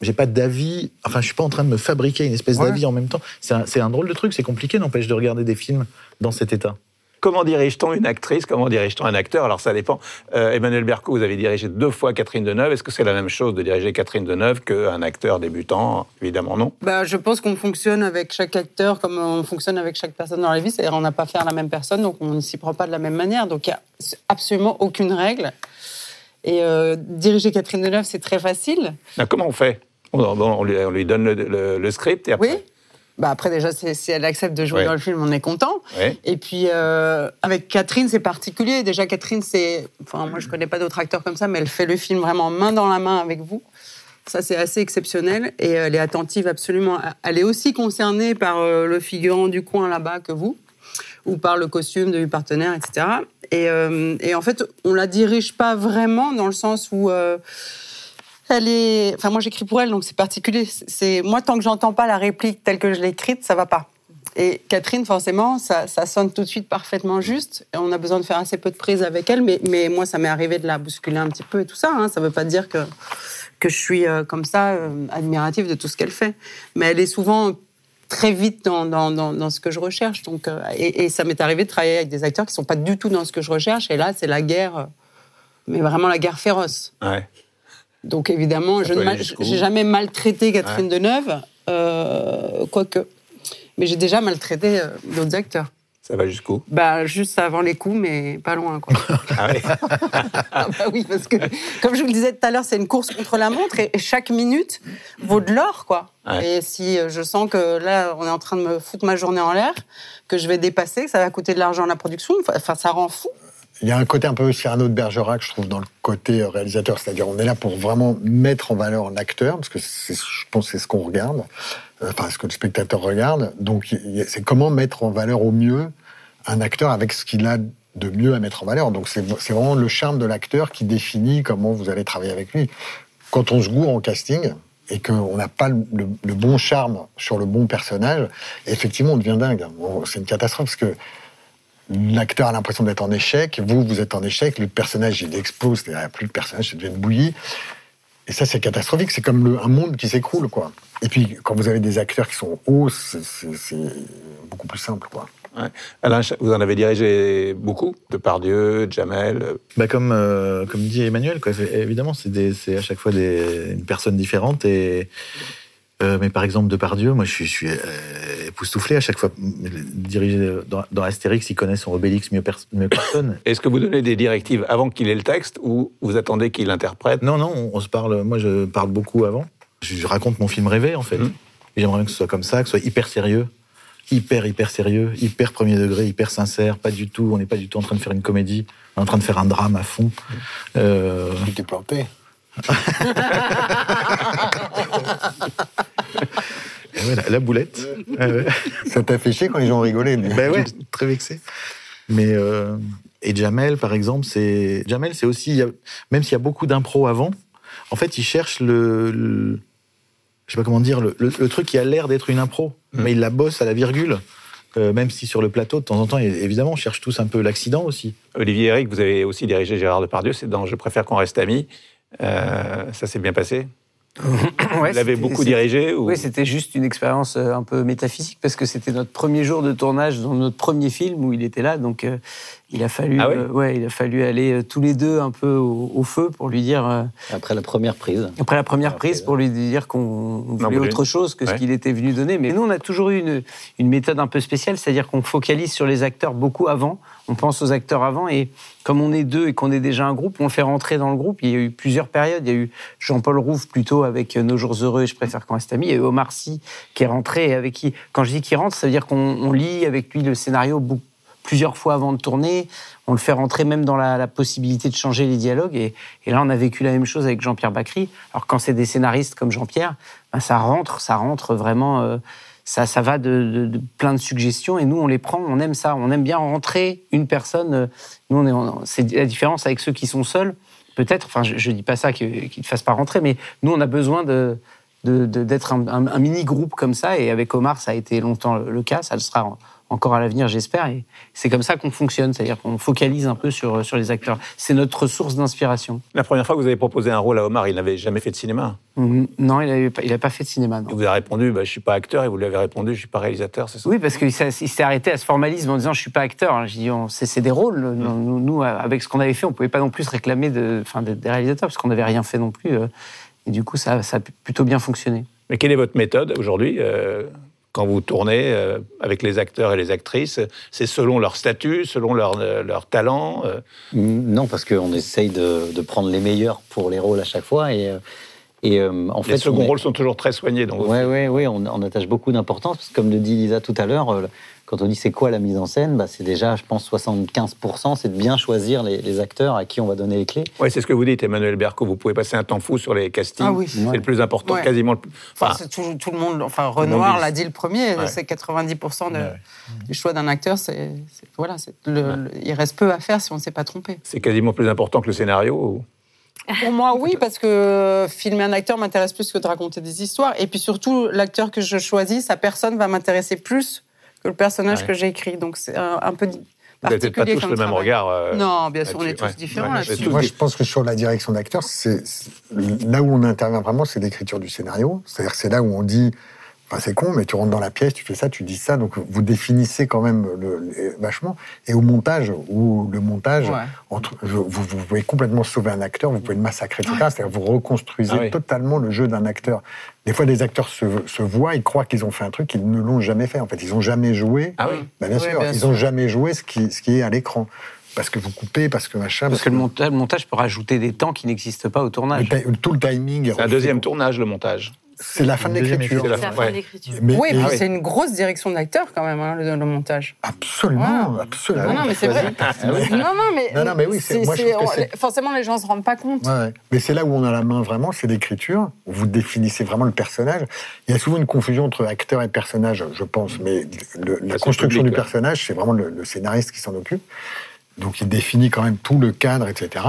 j'ai pas d'avis. Enfin, je suis pas en train de me fabriquer une espèce Ouais. d'avis en même temps. C'est un, c'est un drôle de truc. C'est compliqué, n'empêche de regarder des films dans cet état. Comment dirige-t-on une actrice? Comment dirige-t-on un acteur? Alors ça dépend. Euh, Emmanuel Berco, vous avez dirigé deux fois Catherine Deneuve. Est-ce que c'est la même chose de diriger Catherine Deneuve qu'un acteur débutant? Évidemment non. Bah, je pense qu'on fonctionne avec chaque acteur comme on fonctionne avec chaque personne dans la vie. C'est-à-dire on n'a pas affaire à la même personne, donc on ne s'y prend pas de la même manière. Donc il n'y a absolument aucune règle. Et euh, diriger Catherine Deneuve, c'est très facile. Comment on fait? On, on lui, on lui donne le, le- le script et après? Oui. Bah après, déjà, si elle accepte de jouer Ouais. dans le film, on est content. Ouais. Et puis, euh, avec Catherine, c'est particulier. Déjà, Catherine, c'est. Enfin, moi, je connais pas d'autres acteurs comme ça, mais elle fait le film vraiment main dans la main avec vous. Ça, c'est assez exceptionnel. Et elle est attentive absolument. Elle est aussi concernée par euh, le figurant du coin là-bas que vous, ou par le costume du partenaire, etc. Et, euh, et en fait, on la dirige pas vraiment dans le sens où. Elle est. Enfin, moi, j'écris pour elle, donc c'est particulier. C'est moi, tant que j'entends pas la réplique telle que je l'ai écrite, ça va pas. Et Catherine, forcément, ça, sonne tout de suite parfaitement juste. On a besoin de faire assez peu de prises avec elle, mais, mais moi, ça m'est arrivé de la bousculer un petit peu et tout ça. Hein. Ça veut pas dire que que je suis euh, comme ça euh, admirative de tout ce qu'elle fait. Mais elle est souvent très vite dans, dans, dans, ce que je recherche. Donc, euh, et, et ça m'est arrivé de travailler avec des acteurs qui sont pas du tout dans ce que je recherche. Et là, c'est la guerre, euh, mais vraiment la guerre féroce. Donc évidemment, Ça je j'ai jamais maltraité Catherine Deneuve, euh, quoique. Mais j'ai déjà maltraité euh, d'autres acteurs. Ça va jusqu'où Bah, juste avant les coups, mais pas loin, quoi. [laughs] Ah oui. [laughs] Ah bah oui, parce que, comme je vous le disais tout à l'heure, c'est une course contre la montre et, chaque minute vaut de l'or, quoi. Ouais. Et si euh, je sens que là, on est en train de me foutre ma journée en l'air, que je vais dépasser, que ça va coûter de l'argent à la production, enfin, ça rend fou. Il y a un côté un peu Cyrano de Bergerac, je trouve, dans le côté euh, réalisateur. C'est-à-dire, on est là pour vraiment mettre en valeur l'acteur, parce que je pense que c'est ce qu'on regarde, euh, enfin, ce que le spectateur regarde. Donc, c'est comment mettre en valeur au mieux un acteur avec ce qu'il a de mieux à mettre en valeur. Donc, c'est vraiment le charme de l'acteur qui définit comment vous allez travailler avec lui. Quand on se gourre en casting, et qu'on n'a pas le, le- bon charme sur le bon personnage, effectivement, on devient dingue. C'est une catastrophe, parce que l'acteur a l'impression d'être en échec, vous, vous êtes en échec, le personnage, il explose, il n'y a plus de personnage, ça devient une bouillie. Et ça, c'est catastrophique, c'est comme le- un monde qui s'écroule, quoi. Et puis, quand vous avez des acteurs qui sont hauts, c'est- beaucoup plus simple, quoi. Ouais. Alain, vous en avez dirigé beaucoup Depardieu, Jamel. Bah comme, euh, comme dit Emmanuel, quoi. Évidemment, c'est à chaque fois des, une personne différente. Et, euh, mais par exemple, Depardieu, moi, je suis, je suis euh, époustouflé à chaque fois. Diriger dans, dans Astérix, il connaît son Obélix mieux, pers- mieux que personne. [coughs] Est-ce que vous donnez des directives avant qu'il ait le texte ou vous attendez qu'il l'interprète Non, non, on, on se parle. Moi, je parle beaucoup avant. Je, je raconte mon film rêvé, en fait. Et J'aimerais bien que ce soit comme ça, que ce soit hyper sérieux, hyper, hyper sérieux, hyper premier degré, hyper sincère. Pas du tout. On n'est pas du tout en train de faire une comédie. On est en train de faire un drame à fond. Euh, Tu t'es planté. [laughs] ouais, la, la boulette. Ouais, ouais. Ça t'a fait chier quand les gens rigolaient. mais- Ben ouais, [laughs] très vexé. Mais euh, et Jamel, par exemple, c'est Jamel, c'est aussi même s'il y a beaucoup d'impro avant, en fait, il cherche le, le- je sais pas comment dire le, le- le truc qui a l'air d'être une impro, Mm. mais il la bosse à la virgule. Euh, même si sur le plateau, de temps en temps, évidemment, on cherche tous un peu l'accident aussi. Olivier Eric, vous avez aussi dirigé Gérard Depardieu, c'est dans Je préfère qu'on reste amis. Euh, ça s'est bien passé? [coughs] Ouais, Vous l'avez beaucoup dirigé ou... Oui, c'était juste une expérience euh, un peu métaphysique parce que c'était notre premier jour de tournage dans notre premier film où il était là. Donc, euh, il a fallu, Ah ouais euh, ouais, il a fallu aller euh, tous les deux un peu au, au feu pour lui dire. euh, Après la première prise. après la première Après, prise, pour lui dire qu'on voulait autre chose que ce qu'il était venu donner. Mais nous, on a toujours eu une, une méthode un peu spéciale, c'est-à-dire qu'on focalise sur les acteurs beaucoup avant. On pense aux acteurs avant et comme on est deux et qu'on est déjà un groupe, on le fait rentrer dans le groupe. Il y a eu plusieurs périodes. Il y a eu Jean-Paul Rouve plutôt avec Nos jours heureux et Je préfère qu'on reste amis. Il y a eu Omar Sy qui est rentré et avec qui, quand je dis qu'il rentre, ça veut dire qu'on on lit avec lui le scénario plusieurs fois avant de tourner. On le fait rentrer même dans la, possibilité de changer les dialogues. Et, et là, on a vécu la même chose avec Jean-Pierre Bacry. Alors quand c'est des scénaristes comme Jean-Pierre, ben, ça rentre, ça rentre vraiment. euh, ça, ça va de, plein de suggestions et nous on les prend, on aime ça, on aime bien rentrer une personne. euh, Nous c'est la différence avec ceux qui sont seuls. Peut-être, enfin je, je dis pas ça qu'ils ne fassent pas rentrer, mais nous on a besoin de d'être un, mini groupe comme ça et avec Omar ça a été longtemps le, cas, ça le sera encore à l'avenir j'espère et c'est comme ça qu'on fonctionne, c'est-à-dire qu'on focalise un peu sur sur les acteurs. C'est notre source d'inspiration. La première fois que vous avez proposé un rôle à Omar, il n'avait jamais fait de cinéma. Mm, Non, il n'avait pas, fait de cinéma. Non. Vous a répondu bah, Je suis pas acteur, et vous lui avez répondu Je suis pas réalisateur, c'est ça? Oui, parce qu'il s'est arrêté à ce formalisme en disant je suis pas acteur. J'ai dit on- c'est des rôles. Mm. Nous, nous, avec ce qu'on avait fait, on pouvait pas non plus se réclamer de, des réalisateurs parce qu'on n'avait rien fait non plus. euh, Et du coup, ça, ça a plutôt bien fonctionné. Mais quelle est votre méthode aujourd'hui euh, quand vous tournez euh, avec les acteurs et les actrices C'est selon leur statut, selon leur, euh, leur talent euh, Non, parce qu'on essaye de, de prendre les meilleurs pour les rôles à chaque fois. Et, et euh, en fait, Les seconds on est- rôles sont toujours très soignés. Ouais, ouais, ouais, on, attache beaucoup d'importance parce que comme le dit Lisa tout à l'heure, quand on dit c'est quoi la mise en scène, bah, c'est déjà, je pense, 75%, c'est de bien choisir les, les acteurs à qui on va donner les clés. Ouais, c'est ce que vous dites, Emmanuel Berco. Vous pouvez passer un temps fou sur les castings. Ah oui. C'est Ouais. le plus important, Ouais. quasiment. le plus- Enfin, tout, tout le monde. Enfin, Renoir l'a dit le premier. Ouais. C'est 90% de- Ouais. du choix d'un acteur. C'est voilà. le- le- il reste peu à faire si on ne s'est pas trompé. c'est quasiment plus important que le scénario. ou- Pour moi, oui, parce que filmer un acteur m'intéresse plus que de raconter des histoires. Et puis surtout, l'acteur que je choisis, sa personne va m'intéresser plus que le personnage Ouais. que j'ai écrit. Donc c'est un, un peu Vous n'avez peut-être pas particulier tous le même travail. regard. euh, Non, bien sûr, on est tous Ouais. différents Ouais, là-dessus. Moi, je pense que sur la direction d'acteur, c'est c'est- là où on intervient vraiment, c'est l'écriture du scénario. C'est-à-dire que c'est là où on dit Enfin, c'est con, mais tu rentres dans la pièce, tu fais ça, tu dis ça, donc vous définissez quand même le, le- vachement. Et au montage, où le montage, Ouais. entre, je- vous, vous pouvez complètement sauver un acteur, vous pouvez le massacrer, etc. C'est-à-dire vous reconstruisez Ah oui. totalement le jeu d'un acteur. Des fois, des acteurs se, se voient, ils croient qu'ils ont fait un truc, ils ne l'ont jamais fait. En fait, ils n'ont jamais joué. Ah oui. Bah, bien Oui, sûr, bien ils n'ont jamais joué ce qui, ce qui est à l'écran. Parce que vous coupez, parce que machin. Parce que le montage, le montage peut rajouter des temps qui n'existent pas au tournage. tout le timing. est C'est un deuxième tournage, le montage. C'est la fin de l'écriture. Ouais. Oui, Ah c'est une grosse direction d'acteur quand même, hein, le, le montage. Absolument, absolument. Non, non, mais c'est vrai. Non, non, mais, Non, non, mais oui, c'est- moi, je trouve que c'est- forcément les gens se rendent pas compte. Ouais. Mais c'est là où on a la main vraiment, c'est l'écriture. où Vous définissez vraiment le personnage. Il y a souvent une confusion entre acteur et personnage, je pense. Mais le- la construction public, du personnage, c'est vraiment le, le scénariste qui s'en occupe. Donc il définit quand même tout le cadre, etc.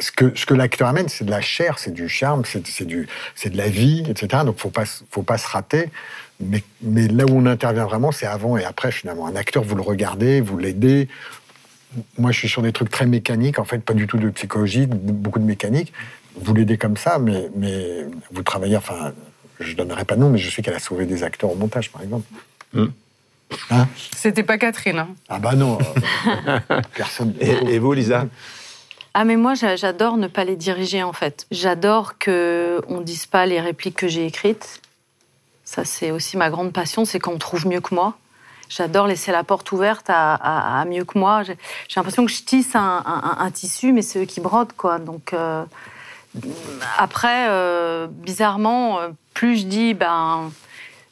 Ce que, ce que l'acteur amène, c'est de la chair, c'est du charme, c'est c'est du- c'est de la vie, etc. Donc faut pas, faut pas se rater. Mais, mais là où on intervient vraiment, c'est avant et après finalement. Un acteur, vous le regardez, vous l'aidez. Moi, je suis sur des trucs très mécaniques, en fait, pas du tout de psychologie, beaucoup de mécanique. Vous l'aidez comme ça, mais, mais vous travaillez, enfin, je donnerai pas de nom, mais je sais qu'elle a sauvé des acteurs au montage, par exemple. Hmm. Hein? C'était pas Catherine. hein. ah bah non, euh, [laughs] personne. Et, et vous, Lisa? Ah mais moi j'a- j'adore ne pas les diriger en fait. J'adore que on dise pas les répliques que j'ai écrites. Ça c'est aussi ma grande passion, c'est qu'on trouve mieux que moi. J'adore laisser la porte ouverte à, mieux que moi. J'ai l'impression que je tisse un tissu, mais c'est eux qui brodent quoi. Donc euh, après, euh, bizarrement, euh, plus je dis ben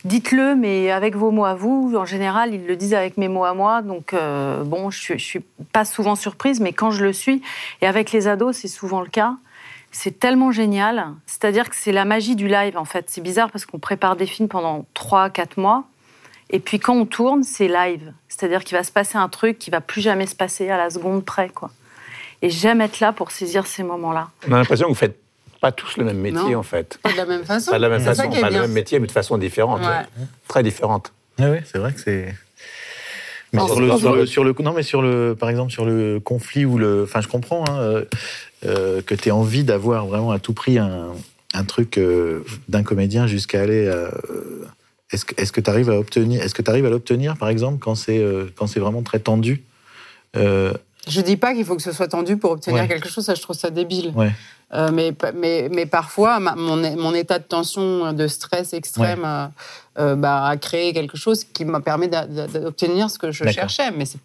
dites-le, mais avec vos mots à vous. En général, ils le disent avec mes mots à moi. Donc, euh, bon, je je suis pas souvent surprise, mais quand je le suis, et avec les ados, c'est souvent le cas, c'est tellement génial. C'est-à-dire que c'est la magie du live, en fait. C'est bizarre parce qu'on prépare des films pendant 3-4 mois. Et puis quand on tourne, c'est live. C'est-à-dire qu'il va se passer un truc qui va plus jamais se passer à la seconde près, quoi. Et j'aime être là pour saisir ces moments-là. On a l'impression que vous faites pas tous le même métier, Non. en fait. Pas de la même façon. Pas de la même façon, pas le même métier, mais de façon différente. Ouais. Très différente. Ah oui, c'est vrai que c'est. Mais sur le, sur vrai. le, sur le, non, mais sur le, par exemple, sur le conflit ou le, enfin, je comprends hein, euh, euh, que tu aies envie d'avoir vraiment à tout prix un, un truc euh, d'un comédien jusqu'à aller. euh, est-ce que, est-ce que tu arrives à obtenir, est-ce que tu arrives à l'obtenir, par exemple, quand c'est, euh, quand c'est vraiment très tendu euh, Je dis pas qu'il faut que ce soit tendu pour obtenir Ouais. quelque chose, ça je trouve ça débile. Ouais. Euh, mais, mais, mais parfois, ma- mon, mon état de tension, de stress extrême, euh, euh, bah, a créé quelque chose qui m'a permis d'obtenir ce que je cherchais. Mais c'est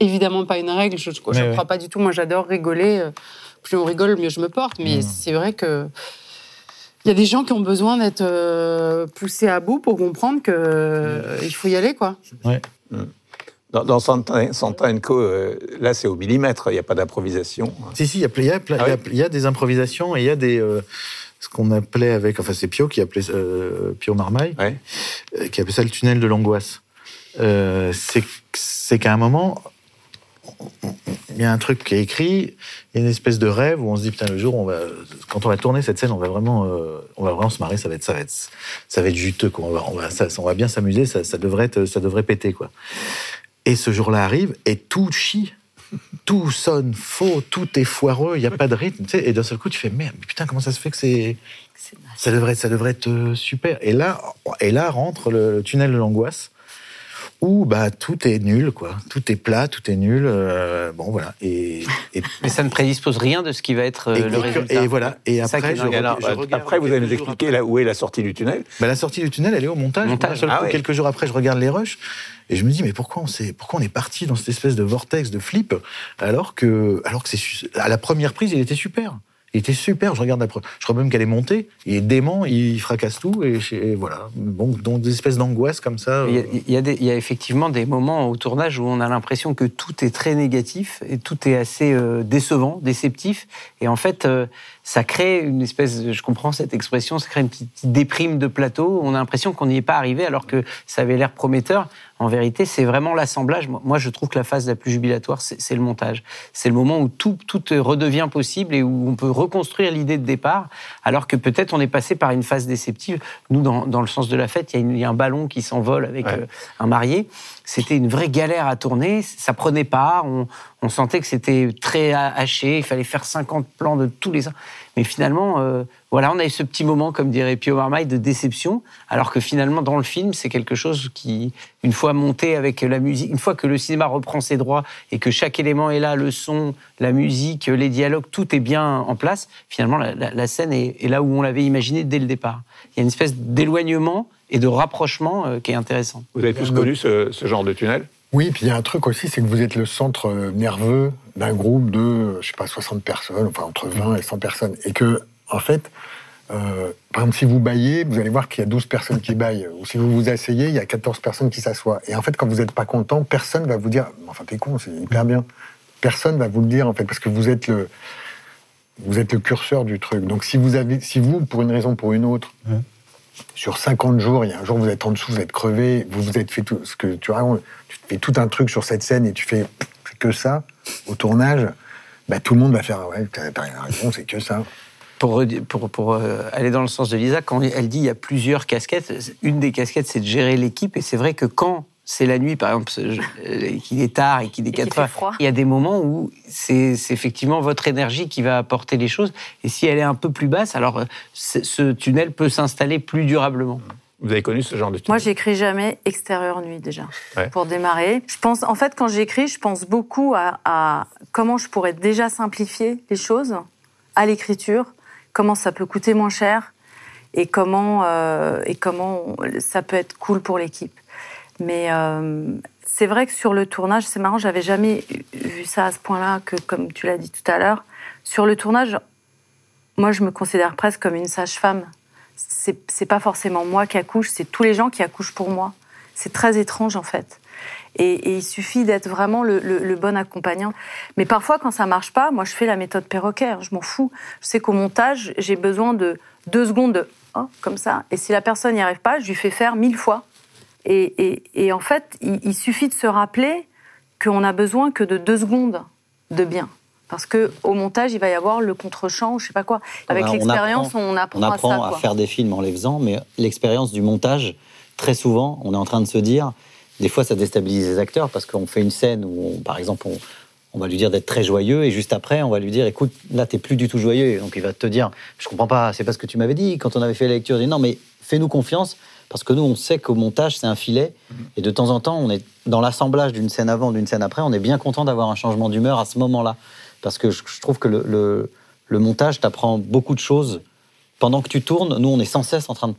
évidemment pas une règle, je ne crois pas du tout. Moi j'adore rigoler. euh, Plus on rigole, mieux je me porte. Mais Mmh. c'est vrai que. Il y a des gens qui ont besoin d'être euh, poussés à bout pour comprendre qu'il il faut y aller, quoi. Dans, dans Santa, Santa Co, euh, là, c'est au millimètre, il n'y a pas d'improvisation. Si, si, il y a, Ah oui y des improvisations et il y a des. euh, ce qu'on appelait avec. Enfin, c'est Pio qui appelait. euh, Pio Marmaille, Ouais. euh, qui appelait ça le tunnel de l'angoisse. C'est qu'à un moment, il y a un truc qui est écrit, il y a une espèce de rêve où on se dit putain le jour où on va quand on va tourner cette scène on va vraiment euh, on va vraiment se marrer ça va être ça va être ça va être juteux quoi on va on va ça- on va bien s'amuser ça, ça devrait être, ça devrait péter quoi et ce jour-là arrive et tout chie. Tout sonne faux tout est foireux il y a pas de rythme tu sais, et d'un seul coup tu fais merde mais putain comment ça se fait que c'est ça devrait, ça devrait être euh, super. Et là, et là rentre le, le tunnel de l'angoisse où bah, tout est nul, quoi. Tout est plat, tout est nul. euh, bon, voilà. Et, et, Mais ça ne prédispose rien de ce qui va être euh, et- le résultat. et voilà. Et après, est je, je euh, regarde après, vous allez nous expliquer là où est la sortie du tunnel. Bah, la sortie du tunnel, elle est au montage. Montage. Ah coup, ouais. Quelques jours après, je regarde les rushs et je me dis mais pourquoi on s'est, pourquoi on est parti dans cette espèce de vortex de flip alors que, alors que c'est à la première prise, il était super. Il était super. Je regarde la pre- je crois même qu'elle est montée. Il est dément, il fracasse tout et, et voilà. Bon, donc des espèces d'angoisse comme ça. Il y, a, euh, il y a des- il y a effectivement des moments au tournage où on a l'impression que tout est très négatif et tout est assez euh, décevant, déceptif. Et en fait, euh, ça crée une espèce, je comprends cette expression, ça crée une petite, déprime de plateau. On a l'impression qu'on n'y est pas arrivé alors que ça avait l'air prometteur. En vérité, c'est vraiment l'assemblage. Moi- je trouve que la phase la plus jubilatoire, c'est le montage. C'est le moment où tout, tout redevient possible et où on peut reconstruire l'idée de départ, alors que peut-être on est passé par une phase déceptive. Nous, dans, dans le sens de la fête, il y a, y un ballon qui s'envole avec Ouais. euh, un marié. C'était une vraie galère à tourner. Ça prenait pas. On, on sentait que c'était très haché, il fallait faire 50 plans de tous les. Mais finalement, euh, voilà, on a eu ce petit moment, comme dirait Pio Marmaille, de déception, alors que finalement, dans le film, c'est quelque chose qui, une fois monté avec la musique, une fois que le cinéma reprend ses droits et que chaque élément est là, le son, la musique, les dialogues, tout est bien en place, finalement, la, scène est, là où on l'avait imaginé dès le départ. Il y a une espèce d'éloignement et de rapprochement euh, qui est intéressant. Vous avez tous connu ce genre de tunnel? Oui, puis il y a un truc aussi, c'est que vous êtes le centre euh, nerveux d'un groupe de, je sais pas, 60 personnes, enfin entre 20 et 100 personnes. Et que, en fait, euh, par exemple, si vous baillez, vous allez voir qu'il y a 12 personnes qui baillent. Ou si vous vous asseyez, il y a 14 personnes qui s'assoient. Et en fait, quand vous n'êtes pas content, personne va vous dire Enfin, t'es con, c'est hyper bien. Personne va vous le dire, en fait, parce que vous êtes le, vous êtes le curseur du truc. Donc, si vous, avez, si vous pour une raison ou pour une autre, sur 50 jours, il y a un jour, vous êtes en dessous, vous êtes crevé, vous vous êtes fait tout ce que tu racontes, fais tout un truc sur cette scène et tu fais que ça au tournage, bah, tout le monde va faire ouais, t'as rien raison, c'est que ça. Pour, pour, pour euh, aller dans le sens de Lisa, quand elle dit il y a plusieurs casquettes, une des casquettes c'est de gérer l'équipe et c'est vrai que quand c'est la nuit, par exemple, euh, qu'il est tard et qu'il est quatre fois. Il y a des moments où c'est effectivement votre énergie qui va apporter les choses. Et si elle est un peu plus basse, alors euh, ce tunnel peut s'installer plus durablement. Vous avez connu ce genre de tunnel? Moi, j'écris jamais extérieur nuit déjà. Pour démarrer, je pense, en fait, quand j'écris, je pense beaucoup à, comment je pourrais déjà simplifier les choses à l'écriture, comment ça peut coûter moins cher et comment euh, et comment ça peut être cool pour l'équipe. Mais euh, c'est vrai que sur le tournage, c'est marrant, j'avais jamais vu ça à ce point-là, que comme tu l'as dit tout à l'heure. Sur le tournage, moi, je me considère presque comme une sage-femme. C'est pas forcément moi qui accouche, c'est tous les gens qui accouchent pour moi. C'est très étrange, en fait. Et, il suffit d'être vraiment le, bon accompagnant. Mais parfois, quand ça marche pas, moi, je fais la méthode perroquet. Hein, je m'en fous. Je sais qu'au montage, j'ai besoin de deux secondes de oh, comme ça. Et si la personne n'y arrive pas, je lui fais faire mille fois. Et, en fait, il, suffit de se rappeler qu'on n'a besoin que de deux secondes de bien. Parce que au montage, il va y avoir le contre-champ, je sais pas quoi. Avec l'expérience, on apprend, on apprend à, faire des films en les faisant, mais l'expérience du montage, très souvent, on est en train de se dire, des fois, ça déstabilise les acteurs parce qu'on fait une scène où, par exemple, on, va lui dire d'être très joyeux et juste après, on va lui dire, écoute, là, t'es plus du tout joyeux. donc, il va te dire, je comprends pas, c'est pas ce que tu m'avais dit quand on avait fait la lecture. Il dit, non, mais fais-nous confiance parce que nous, on sait qu'au montage, c'est un filet. Et de temps en temps, on est dans l'assemblage d'une scène avant, d'une scène après, on est bien content d'avoir un changement d'humeur à ce moment-là. Parce que je, trouve que le, le, montage t'apprend beaucoup de choses. Pendant que tu tournes, nous, on est sans cesse en train de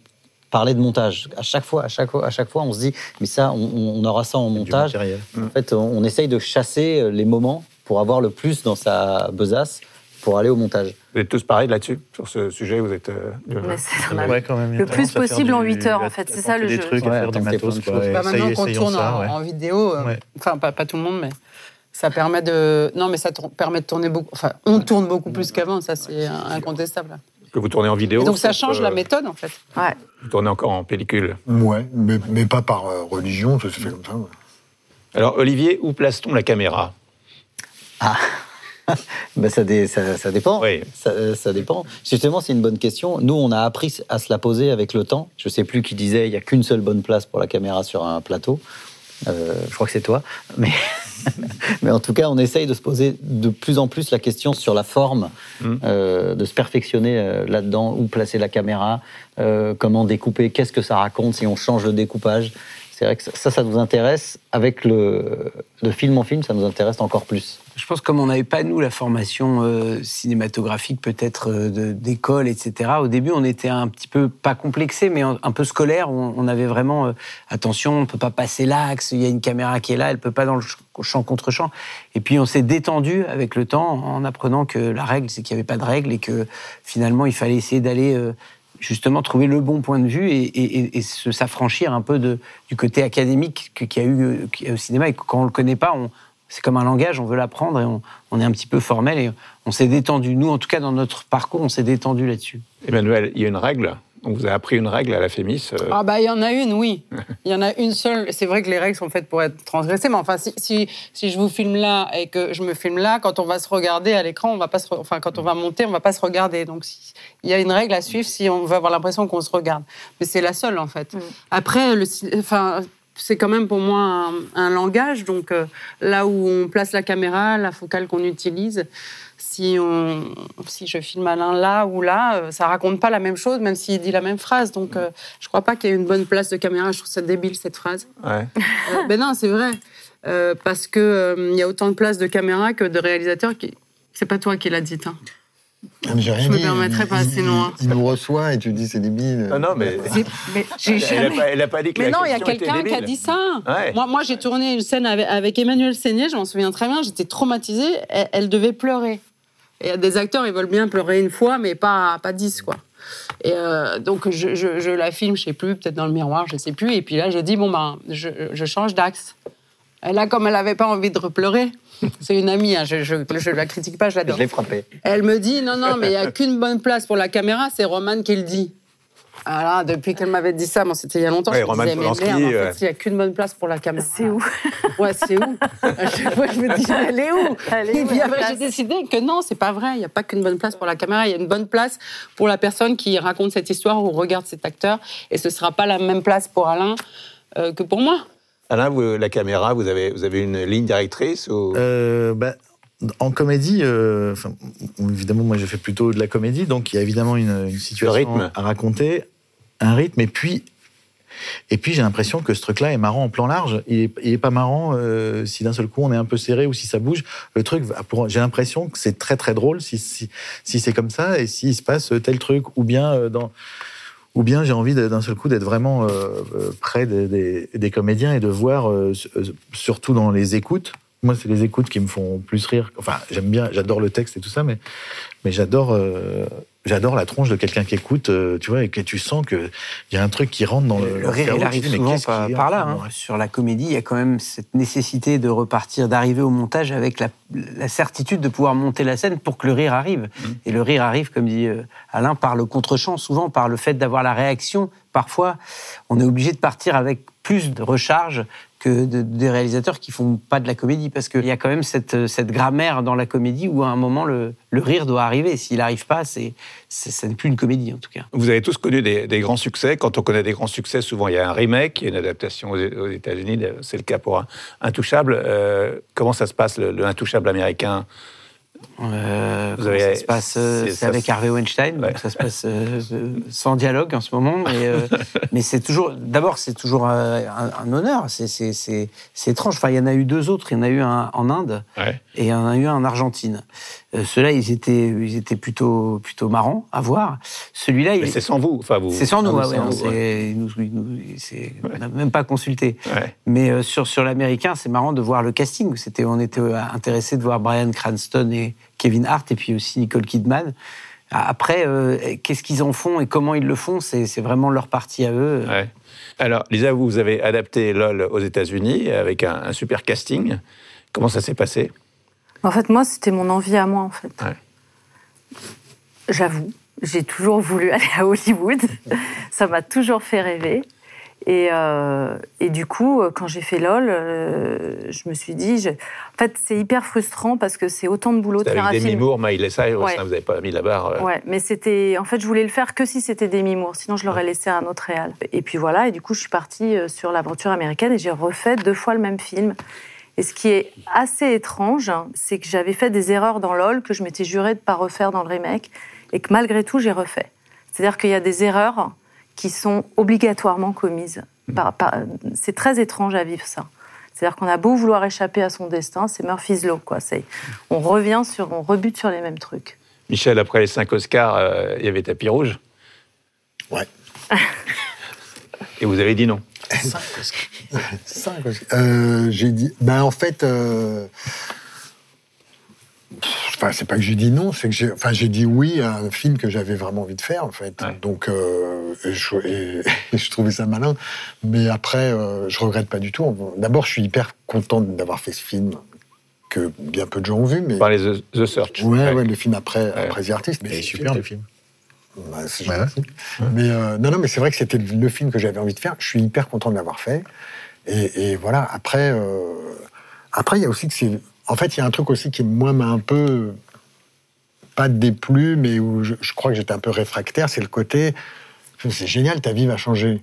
parler de montage. À chaque fois, à chaque fois, à chaque fois, on se dit, mais ça, on, aura ça en montage. En fait, on, essaye de chasser les moments pour avoir le plus dans sa besace pour aller au montage. Vous êtes tous pareils là-dessus Sur ce sujet, vous êtes. Euh, le plus possible en 8 heures, en fait. C'est ça le jeu. Trucs, faire du matos, bah, maintenant qu'on tourne en, vidéo, euh, enfin, pas, tout le monde, mais ça permet de. Non, mais ça permet de tourner beaucoup. Enfin, on tourne beaucoup plus qu'avant, ça, c'est incontestable. Que vous tournez en vidéo. donc ça change la méthode, en fait. Ouais. Vous tournez encore en pellicule. Ouais, mais, mais pas par euh, religion, ça se fait comme ça. Alors, Olivier, où place-t-on la caméra? Ah [laughs] ben ça, ça, dépend. Ça, dépend. Justement, c'est une bonne question. Nous, on a appris à se la poser avec le temps. Je ne sais plus qui disait il n'y a qu'une seule bonne place pour la caméra sur un plateau. Euh, je crois que c'est toi. [laughs] Mais, [laughs] mais en tout cas, on essaye de se poser de plus en plus la question sur la forme, mm. euh, de se perfectionner euh, là-dedans, où placer la caméra, comment découper, qu'est-ce que ça raconte si on change le découpage. C'est vrai que ça, ça nous intéresse. Avec le, le film en film, ça nous intéresse encore plus. Je pense que comme on n'avait pas, nous, la formation euh, cinématographique peut-être euh, d'école, etc., au début, on était un petit peu, pas complexé, mais un, peu scolaire. On, avait vraiment, euh, attention, on ne peut pas passer l'axe, il y a une caméra qui est là, elle ne peut pas dans le champ contre champ. Et puis on s'est détendu avec le temps en apprenant que la règle, c'est qu'il n'y avait pas de règle et que finalement, il fallait essayer d'aller justement trouver le bon point de vue et, s'affranchir un peu du côté académique qu'il y a eu au cinéma. Et quand on ne le connaît pas, on, c'est comme un langage, on veut l'apprendre et on, est un petit peu formel et on s'est détendu. Nous, en tout cas, dans notre parcours, on s'est détendu là-dessus. Emmanuel, il y a une règle donc vous avez appris une règle à la Fémis euh Ah bah il y en a une, oui. [laughs] Il y en a une seule. C'est vrai que les règles sont faites pour être transgressées, mais enfin si, si, je vous filme là et que je me filme là, quand on va se regarder à l'écran, on va pas se, enfin quand on va monter, on va pas se regarder. Donc il y a une règle à suivre si on veut avoir l'impression qu'on se regarde. Mais c'est la seule en fait. Mm. Après le, enfin c'est quand même pour moi un, un langage. Donc euh, là où on place la caméra, la focale qu'on utilise, si, on, si je filme Alain là ou là, euh, ça raconte pas la même chose, même s'il dit la même phrase. Donc euh, je crois pas qu'il y ait une bonne place de caméra. Je trouve ça débile cette phrase. Ouais. Euh, ben non, c'est vrai. Parce que euh, il y a autant de places de caméra que de réalisateurs qui. C'est pas toi qui l'as dit. Hein. Ah, mais j'ai rien Je me dit. permettrai Il- pas, sinon, hein. Il, il nous reçoit et tu dis c'est débile. Non, non, mais. C'est- Mais j'ai Elle n'a pas, elle a pas dit que Mais la non, il y a quelqu'un qui a dit ça. Ouais. Moi, moi j'ai tourné une scène avec, avec Emmanuel Seigné, je m'en souviens très bien, j'étais traumatisée, elle, elle devait pleurer. Et il y a des acteurs, ils veulent bien pleurer une fois, mais pas, pas dix, quoi. Et euh, donc, je, je- je la filme, je sais plus, peut-être dans le miroir, je sais plus. Et puis là, je dis, bon, ben, je, je change d'axe. Et là, comme elle n'avait pas envie de repleurer, [laughs] c'est une amie, hein, je, je, je la critique pas, je Je l'adore. l'ai frappé. Elle me dit non, non, mais il n'y a qu'une bonne place pour la caméra, c'est Roman qui le dit. Alors, depuis qu'elle m'avait dit ça, bon, c'était il y a longtemps, Ouais, je me Roman disais, mais merde, en ouais. fait, il n'y a qu'une bonne place pour la caméra. C'est où? [laughs] Ouais, c'est où? À chaque fois, je me dis, elle est où? Elle est Et où, puis la après, place? j'ai décidé que non, c'est pas vrai. Il n'y a pas qu'une bonne place pour la caméra. Il y a une bonne place pour la personne qui raconte cette histoire ou regarde cet acteur. Et ce ne sera pas la même place pour Alain euh, que pour moi. Alain, vous, la caméra, vous avez, vous avez une ligne directrice ou... Euh, bah, en comédie, euh, enfin, évidemment, moi, je fais plutôt de la comédie, donc il y a évidemment une, une situation à raconter, un rythme, et puis, et puis j'ai l'impression que ce truc-là est marrant en plan large. Il est, il est pas marrant euh, si d'un seul coup on est un peu serré ou si ça bouge. Le truc, j'ai l'impression que c'est très très drôle si, si, si c'est comme ça et s'il se passe tel truc, ou bien dans ou bien j'ai envie d'un seul coup d'être vraiment euh, euh, près des, comédiens et de voir, euh, surtout dans les écoutes. Moi, c'est les écoutes qui me font plus rire. Enfin, j'aime bien, j'adore le texte et tout ça, mais, j'adore, j'adore la tronche de quelqu'un qui écoute, euh, tu vois, et que tu sens qu'il y a un truc qui rentre dans le. Le rire, il arrive souvent par, par là. hein. Sur la comédie, il y a quand même cette nécessité de repartir, d'arriver au montage avec la, la certitude de pouvoir monter la scène pour que le rire arrive. Et le rire arrive, comme dit euh, Alain, par le contre-champ, souvent par le fait d'avoir la réaction. Parfois, on est obligé de partir avec plus de recharge de- des réalisateurs qui font pas de la comédie, parce qu'il y a quand même cette, cette grammaire dans la comédie où à un moment le, le rire doit arriver. S'il n'arrive pas, c'est, ça n'est plus une comédie en tout cas. Vous avez tous connu des, grands succès. Quand on connaît des grands succès, souvent il y a un remake, il y a une adaptation aux, États-Unis. C'est le cas pour Intouchable. Euh, comment ça se passe, le, le Intouchable américain Euh, avez- ça se passe euh, c'est- avec Harvey Weinstein, Ouais. donc ça se passe euh, euh, sans dialogue en ce moment. Mais, euh, [laughs] mais c'est toujours, d'abord, c'est toujours euh, un, un honneur. C'est, étrange. Enfin, il y en a eu deux autres. Il y en a eu un en Inde Ouais. et il y en a eu un en Argentine. Euh, Ceux-là, ils étaient, ils étaient plutôt, plutôt marrants à voir. Celui-là, il c'est sans vous. Enfin, vous c'est sans nous, Ah, oui, ouais, sans non, vous, ouais. c'est- nous- nous- c'est- on n'a même pas consulté. Ouais. Mais euh, sur, sur l'américain, c'est marrant de voir le casting. C'était, on était euh, intéressé de voir Brian Cranston et Kevin Hart, et puis aussi Nicole Kidman. Après, euh, qu'est-ce qu'ils en font et comment ils le font, c'est, c'est vraiment leur partie à eux. Ouais. Alors, Lisa, vous, vous avez adapté LOL aux États-Unis avec un, un super casting. Comment ça s'est passé? En fait, moi, c'était mon envie à moi, en fait. Ouais. J'avoue, j'ai toujours voulu aller à Hollywood. Ça m'a toujours fait rêver. Et, euh, et du coup, euh, quand j'ai fait LOL, euh, je me suis dit... je- En fait, c'est hyper frustrant parce que c'est autant de boulot de faire un avec Demi film. Moore, Miley Cyrus, Ouais. hein, vous n'avez pas mis la barre. euh, Ouais, mais c'était. En fait, je voulais le faire que si c'était des Moore, sinon je l'aurais laissé à un autre réal. Et puis voilà, et du coup, je suis partie sur l'aventure américaine et j'ai refait deux fois le même film. Et ce qui est assez étrange, c'est que j'avais fait des erreurs dans LOL que je m'étais juré de pas refaire dans le remake, et que malgré tout, j'ai refait. C'est-à-dire qu'il y a des erreurs qui sont obligatoirement commises. Par- par- C'est très étrange à vivre ça. C'est-à-dire qu'on a beau vouloir échapper à son destin, c'est Murphy's Law, quoi. C'est, on revient sur, on rebute sur les mêmes trucs. Michel, après les cinq Oscars, euh, il y avait tapis rouge. Ouais. [laughs] Et vous avez dit non. Cinq, euh, j'ai dit. Ben en fait. euh, Enfin, c'est pas que j'ai dit non, c'est que j'ai. Enfin, j'ai dit oui à un film que j'avais vraiment envie de faire, en fait. Ouais. Donc, euh, et je, et- [laughs] et je trouvais ça malin. Mais après, euh, je regrette pas du tout. D'abord, je suis hyper content d'avoir fait ce film que bien peu de gens ont vu, mais. Parlez de The Search. Ouais, ouais, le film après, Ouais. après The Artist. Mais c'est super le film. Bah, c'est Ouais. Mais euh, non, non, mais c'est vrai que c'était le film que j'avais envie de faire. Je suis hyper content de l'avoir fait. Et, et voilà. Après, euh, après, il y a aussi que c'est. En fait, il y a un truc aussi qui moi m'a un peu pas déplu, mais où je, je crois que j'étais un peu réfractaire. C'est le côté. C'est génial, ta vie va changer.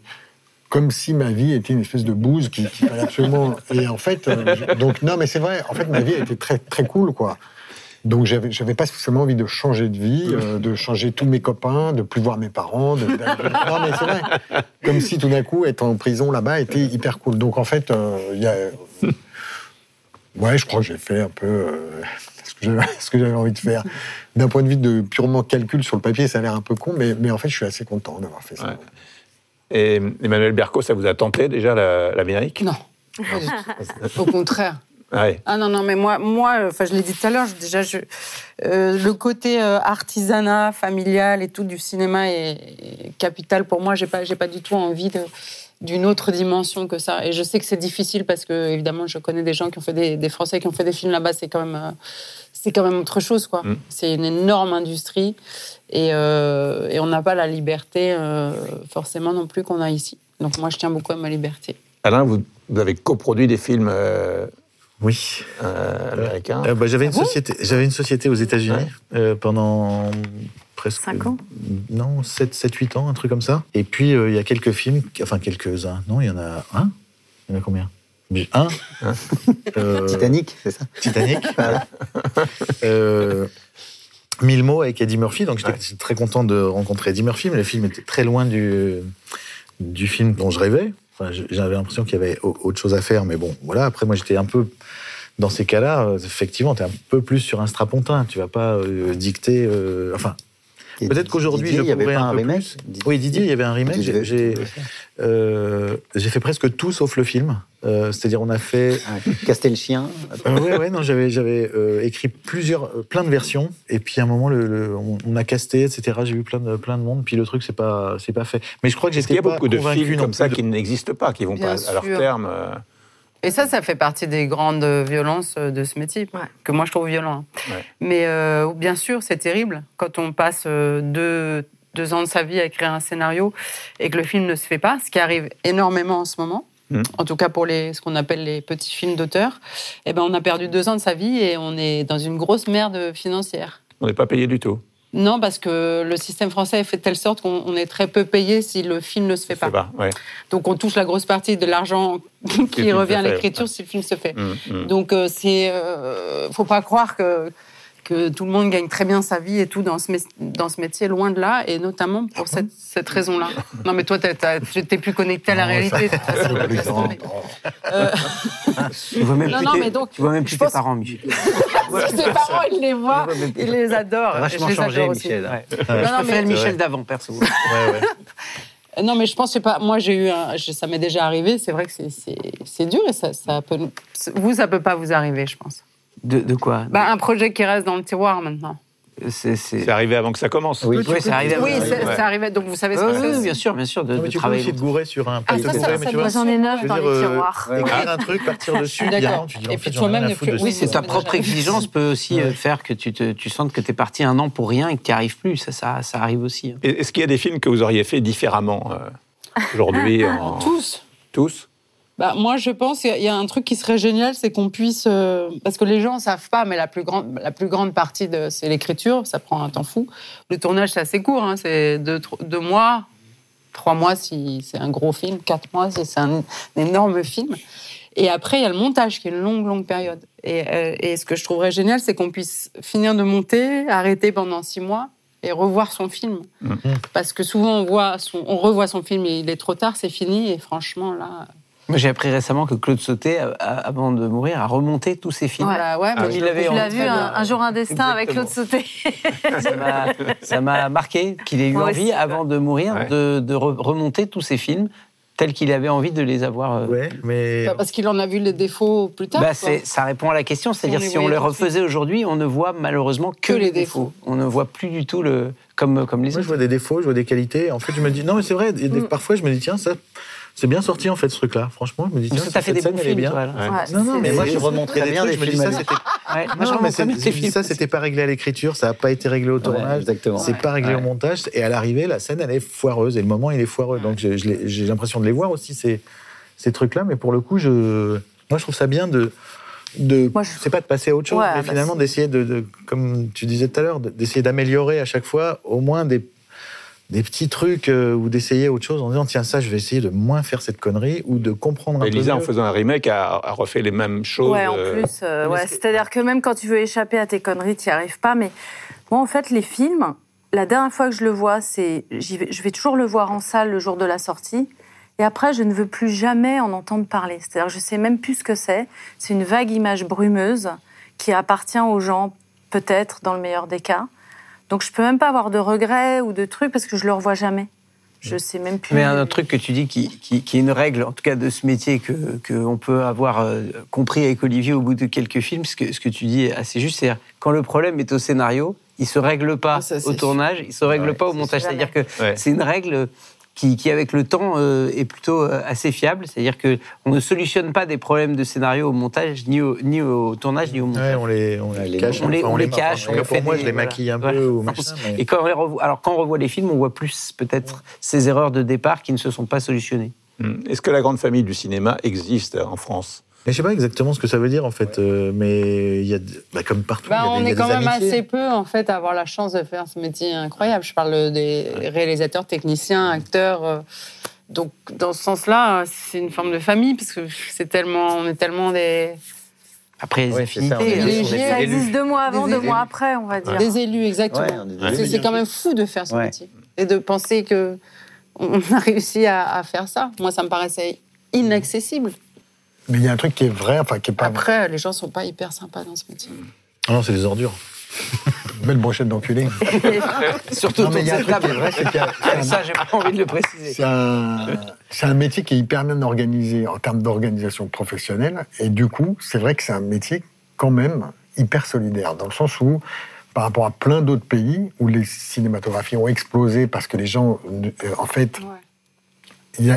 comme si ma vie était une espèce de bouse qui, qui fallait absolument. Et en fait, euh, je- donc non, mais c'est vrai. En fait, ma vie a été très très cool, quoi. Donc j'avais j'avais pas spécialement envie de changer de vie, euh, de changer tous mes copains, de plus voir mes parents. De, de- non mais c'est vrai. Comme si tout d'un coup être en prison là-bas était hyper cool. Donc en fait, euh, il y a. Ouais, je crois que j'ai fait un peu euh, ce que j'avais- ce que j'avais envie de faire. D'un point de vue de purement calcul sur le papier, ça a l'air un peu con, mais, mais en fait, je suis assez content d'avoir fait ça. Ouais. Et Emmanuel Berco, ça vous a tenté déjà la- l'Amérique? Non. Au contraire. Ouais. Ah non, non, mais moi, moi enfin, je l'ai dit tout à l'heure, déjà, je, euh, le côté euh, artisanat, familial et tout du cinéma est, est capital pour moi. J'ai pas, j'ai pas du tout envie de, d'une autre dimension que ça. Et je sais que c'est difficile parce que, évidemment, je connais des gens qui ont fait des, des Français qui ont fait des films là-bas. C'est quand même, euh, c'est quand même autre chose, quoi. Mm. C'est une énorme industrie et, euh, et on n'a pas la liberté forcément non plus qu'on a ici. Donc moi, je tiens beaucoup à ma liberté. Alain, vous, vous avez coproduit des films Oui. euh, américains. Euh, bah, j'avais une Ah bon société. J'avais une société aux États-Unis Ouais. euh, pendant presque Cinq ans Non, 7 7 8 ans, un truc comme ça. Et puis euh, il y a quelques films, enfin quelques-uns. Non, il y en a un. Il y en a combien? Un. [laughs] Euh, Titanic, c'est ça? Titanic. [laughs] euh, Mille mots avec Eddie Murphy. Donc j'étais très content de rencontrer Eddie Murphy, mais le film était très loin du, du film dont je rêvais. Enfin, j'avais l'impression qu'il y avait au- autre chose à faire, mais bon, voilà. Après, moi, j'étais un peu dans ces cas-là. euh, Effectivement, tu es un peu plus sur un strapontin. Tu vas pas euh, dicter. euh, enfin, peut-être qu'aujourd'hui, je il y avait pourrais un, un peu remake plus. Didier- Oui, Didier, il y avait un remake. J'ai- euh, fait presque tout sauf le film. Euh, C'est-à-dire, on a fait Castelchien. [laughs] ouais, ouais, non, j'avais, euh, écrit plusieurs, euh, plein de versions, et puis à un moment, le, le- on, on a casté, etc. J'ai vu plein de, plein de monde, puis le truc, c'est pas, c'est pas fait. Mais je crois que Est-ce qu'il y j'étais a beaucoup de films comme ça de- qui n'existent pas, qui vont Bien pas à leur terme euh, Et ça, ça fait partie des grandes violences de ce métier, Ouais. que moi je trouve violent. Ouais. Mais euh, bien sûr, c'est terrible quand on passe euh, deux, deux ans de sa vie à écrire un scénario et que le film ne se fait pas, ce qui arrive énormément en ce moment. Mm. En tout cas pour les, ce qu'on appelle les petits films d'auteur, eh ben on a perdu deux ans de sa vie et on est dans une grosse merde financière. On n'est pas payé du tout. Non, parce que le système français est fait de telle sorte qu'on on est très peu payé si le film ne se fait pas. pas. Ouais. Donc on touche la grosse partie de l'argent [laughs] qui revient à l'écriture ouais. si le film se fait. Mm, mm. Donc euh, c'est, euh, faut pas croire que que tout le monde gagne très bien sa vie et tout dans ce, mé- dans ce métier, loin de là, et notamment pour cette, cette raison-là. [laughs] Non, mais toi, tu t'es plus connecté à la Non, réalité. euh, [laughs] Tu vois même [laughs] Non, plus, non, tes, mais donc, tu vois même je plus tes pense- parents, Michel. ses parents, ils les plus. ils les adorent. Vachement les changé, adore aussi. Michel. Ouais. Non, je non, préfère mais- le Michel d'avant, perso. Ouais, ouais. Euh, Non, mais je pense, je sais pas, moi j'ai eu un, je- ça m'est déjà arrivé, c'est vrai que c'est- dur et ça, ça peut, vous, ça peut pas vous arriver, je pense. De, de quoi Bah, un projet qui reste dans le tiroir maintenant. C'est. arrivé avant que ça commence. Oui. Ouais, c'est arrivé. Oui, c'est arrivé, donc vous savez ce que c'est. bien sûr, bien sûr, de, Non, mais de tu peux travailler. aussi te gourer sur un Ah, plateau ça, de ça, mais ça vois, J'en ai neuf dans les euh, tiroirs. écrire un truc, partir dessus, D'accord. bien, Et puis toi-même. Oui, c'est ta propre exigence peut aussi euh, faire que tu, te, tu sentes que tu es parti un an pour rien et que tu n'y arrives plus. Ça, ça, ça arrive aussi. hein. Et- Est-ce qu'il y a des films que vous auriez fait différemment euh, aujourd'hui [laughs] Tous. Tous Bah, moi, je pense qu'il y a un truc qui serait génial, c'est qu'on puisse. euh, parce que les gens ne savent pas, mais la plus grande, la plus grande partie, de, c'est l'écriture. Ça prend un temps fou. Le tournage, c'est assez court. hein, c'est deux, deux mois, trois mois si c'est un gros film, quatre mois si c'est un, un énorme film. Et après, il y a le montage qui est une longue, longue période. Et, euh, et ce que je trouverais génial, c'est qu'on puisse finir de monter, arrêter pendant six mois et revoir son film. Mhm. Parce que souvent, on, voit son, on revoit son film et il est trop tard, c'est fini. Et franchement, là. J'ai appris récemment que Claude Sauté, avant de mourir, a remonté tous ses films. Voilà, ouais, Ah, mais il avait Tu l'as vu un, bien. un jour un destin avec Claude. Sauté. Ça m'a- marqué qu'il ait eu Moi envie, aussi. avant de mourir, Ouais. de, de re- remonter tous ses films tels qu'il avait envie de les avoir. euh, Ouais, mais Bah, Parce qu'il en a vu les défauts plus tard. Bah, ça répond à la question, c'est-à-dire si on les refaisait aujourd'hui, on ne voit malheureusement que, Que les les défauts. On ne voit plus du tout le comme comme les moi, je vois des défauts, je vois des qualités. En fait, je me dis, non, mais c'est vrai, Mm. parfois, je me dis, tiens, ça, c'est bien sorti, en fait, ce truc-là. Franchement, je me dis, tiens, t'as fait des scène, bons films, bien. toi, là. Ouais. Ouais, Non, non, mais moi, je remonte très bien trucs, des je me dis, films ça, c'était Ouais, moi, je Non, mais je films. ça, c'était pas réglé à l'écriture, ça n'a pas été réglé au tournage, exactement. c'est pas réglé au montage, et à l'arrivée, la scène, elle est foireuse, et le moment, il est foireux. Donc j'ai l'impression de les voir aussi, ces, ces trucs-là, mais pour le coup, je, moi, je trouve ça bien de. de Moi, je- c'est pas de passer à autre chose, Ouais, mais bah, finalement d'essayer de, de- comme tu disais tout à l'heure, de- d'essayer d'améliorer à chaque fois au moins des des petits trucs euh, ou d'essayer autre chose en disant tiens ça je vais essayer de moins faire cette connerie ou de comprendre un peu Elisa, en faisant un remake, a, a refait les mêmes choses. Ouais, en euh, plus, euh, mais ouais, c'est- c'est-à-dire que même quand tu veux échapper à tes conneries, tu n'y arrives pas. Mais moi, en fait, les films, la dernière fois que je le vois, c'est, vais, je vais toujours le voir en salle le jour de la sortie. Et après, je ne veux plus jamais en entendre parler. C'est-à-dire, que je sais même plus ce que c'est. C'est une vague image brumeuse qui appartient aux gens, peut-être, dans le meilleur des cas. Donc, je peux même pas avoir de regrets ou de trucs parce que je le revois jamais. Je sais même plus. Mais un autre truc que tu dis qui, qui, qui est une règle, en tout cas de ce métier, que qu'on peut avoir euh, compris avec Olivier au bout de quelques films, ce que, ce que tu dis est assez juste, c'est quand le problème est au scénario, il se règle pas Ah, ça, au sûr. tournage, il se règle Ouais, pas au c'est montage. C'est-à-dire que Ouais. c'est une règle qui, qui, avec le temps, euh, est plutôt euh, assez fiable. C'est-à-dire que on ne solutionne pas des problèmes de scénario au montage, ni au, ni au tournage, ni au montage. Ouais, on les, on les cache. on les- on les cache, En tout cas, on pour moi, des- je les voilà. maquille un Voilà. peu ou [laughs] machin. mais- Et quand on, les revoit, alors quand on revoit les films, on voit plus peut-être ces erreurs de départ qui ne se sont pas solutionnées. Hmm. Est-ce que la grande famille du cinéma existe en France? Mais je sais pas exactement ce que ça veut dire en fait, euh, mais il y a, de- bah, comme partout, Bah, y a des- on il y a est des quand même amitiés. assez peu en fait à avoir la chance de faire ce métier incroyable. Je parle des réalisateurs, techniciens, acteurs. euh, Donc dans ce sens-là, euh, c'est une forme de famille parce que c'est tellement, on est tellement des, Après, les Ouais, ça, affinités. léger. on est Ça des existe élus. deux mois avant, Des deux élus. mois après, on va dire. des élus exactement. Ouais, élus. c'est quand même fou de faire ce Ouais. métier et de penser que on [laughs] a réussi à, à faire ça. Moi, ça me paraissait inaccessible. Mais il y a un truc qui est vrai, enfin qui est pas Après, les gens sont pas hyper sympas dans ce métier. Ah non, c'est des ordures. belle brochette d'enculé. Surtout Non, mais il y a de un truc qui est table. vrai, c'est qu'il y a- [laughs] c'est un- Ça, j'ai pas envie de le préciser. C'est un, c'est un métier qui est hyper bien organisé en termes d'organisation professionnelle. Et du coup, c'est vrai que c'est un métier quand même hyper solidaire, dans le sens où, par rapport à plein d'autres pays où les cinématographies ont explosé parce que les gens, euh, en fait,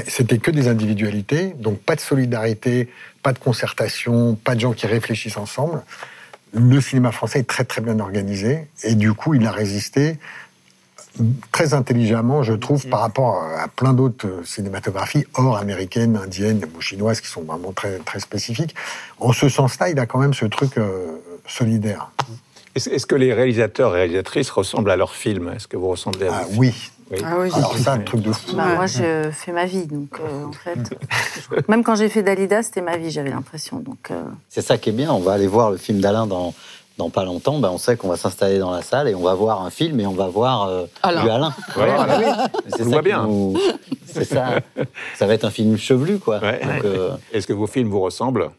c'était que des individualités, donc pas de solidarité, pas de concertation, pas de gens qui réfléchissent ensemble. Le cinéma français est très très bien organisé et du coup il a résisté très intelligemment, je trouve, par rapport à plein d'autres euh, cinématographies hors américaines, indiennes ou chinoises qui sont vraiment très très spécifiques. En ce sens-là, il a quand même ce truc euh, solidaire. Est-ce que les réalisateurs et réalisatrices ressemblent à leurs films? Est-ce que vous ressemblez à Ah oui. Oui. Ah oui. Alors ça, un truc de fou. Bah, Moi, je fais ma vie, donc euh, en fait. [laughs] Même quand j'ai fait Dalida, c'était ma vie, j'avais l'impression. Donc, euh, C'est ça qui est bien. On va aller voir le film d'Alain dans, dans pas longtemps. Ben, on sait qu'on va s'installer dans la salle et on va voir un film et on va voir euh, Alain. du Alain. Voilà. C'est On ça voit qui bien. nous- C'est ça. [laughs] Ça va être un film chevelu, quoi. Ouais. Donc, euh, Est-ce que vos films vous ressemblent?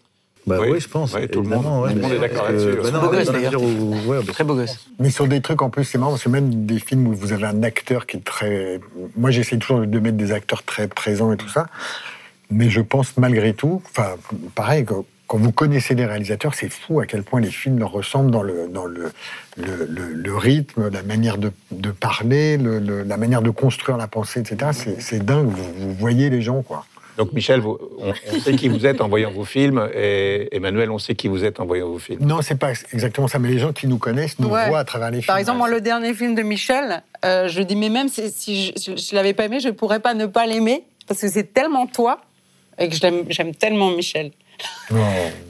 Bah Oui. oui, je pense. Oui, tout le monde. évidemment, ouais. Tout le monde est d'accord là-dessus. bah non, Beau gosse, d'ailleurs. ouais, bah, Très beau gosse. Mais sur des trucs en plus, c'est marrant parce que même des films où vous avez un acteur qui est très. Moi, j'essaie toujours de mettre des acteurs très présents et tout ça. Mais je pense malgré tout, enfin, pareil, quand, vous connaissez les réalisateurs, c'est fou à quel point les films leur ressemblent dans le, dans le, le, le- le rythme, la manière de, de parler, le- le- la manière de construire la pensée, etc. C'est- C'est dingue, vous, vous voyez les gens, quoi. Donc Michel, vous- on, on sait qui vous êtes en voyant vos films, et Emmanuel, on sait qui vous êtes en voyant vos films. Non, c'est pas exactement ça, mais les gens qui nous connaissent nous Ouais. voient à travers les films. Par exemple, moi, le dernier film de Michel, euh, je dis, mais même si, si je ne l'avais pas aimé, je ne pourrais pas ne pas l'aimer, parce que c'est tellement toi, et que je l'aime- j'aime tellement Michel. Non.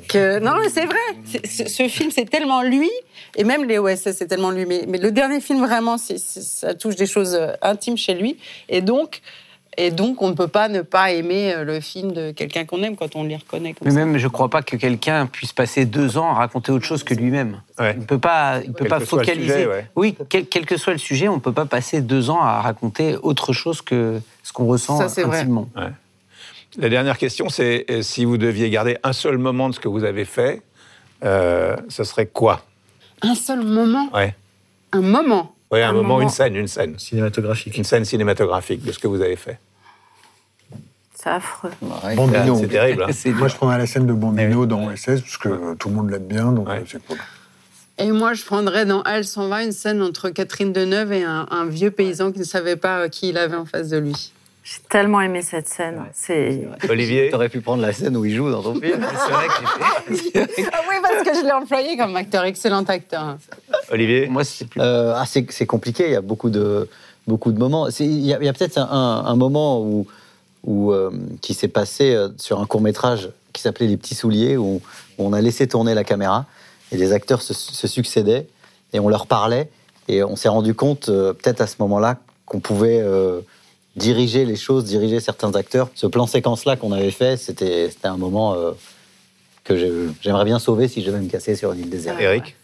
Que, non, mais c'est vrai. Ce film, c'est tellement lui, et même les OSS, c'est tellement lui. Mais, mais le dernier film, vraiment, ça touche des choses euh, intimes chez lui. Et donc, et donc, on ne peut pas ne pas aimer euh, le film de quelqu'un qu'on aime quand on les reconnaît comme Mais ça. même, je ne crois pas que quelqu'un puisse passer deux ans à raconter autre chose que lui-même. Ouais. Il ne peut pas, il peut Quel pas que soit le focaliser. sujet, ouais. Oui, quel, quel que soit le sujet, on ne peut pas passer deux ans à raconter autre chose que ce qu'on ressent Ça, c'est vrai. intimement. La dernière question, c'est euh, si vous deviez garder un seul moment de ce que vous avez fait, euh, ce serait quoi? Un seul moment, Ouais. un moment? Un, Un moment, moment. une scène, une scène. cinématographique. Une scène cinématographique de ce que vous avez fait. C'est affreux. Bambino. C'est terrible. hein. [laughs] Moi, je prendrais la scène de Bambino dans OSS, parce que tout le monde l'aime bien, donc Ouais. euh, c'est cool. Et moi, je prendrais dans Elle s'en va une scène entre Catherine Deneuve et un, un vieux paysan qui ne savait pas euh, qui il avait en face de lui. J'ai tellement aimé cette scène. C'est Olivier [laughs] T'aurais pu prendre la scène où il joue dans ton film. [laughs] C'est vrai que j'ai fait- Ah oui, parce que je l'ai employé comme acteur, excellent acteur. Olivier Moi, c'est plus. Euh, ah, c'est compliqué, il y a beaucoup de, beaucoup de moments. Il y a, peut-être un, un moment où, euh, qui s'est passé euh, sur un court-métrage qui s'appelait Les Petits Souliers, où, on a laissé tourner la caméra et les acteurs se, succédaient et on leur parlait et on s'est rendu compte, euh, peut-être à ce moment-là, qu'on pouvait diriger les choses, diriger certains acteurs. Ce plan séquence-là qu'on avait fait, c'était un moment que j'aimerais bien sauver si je devais me casser sur une île déserte. Eric?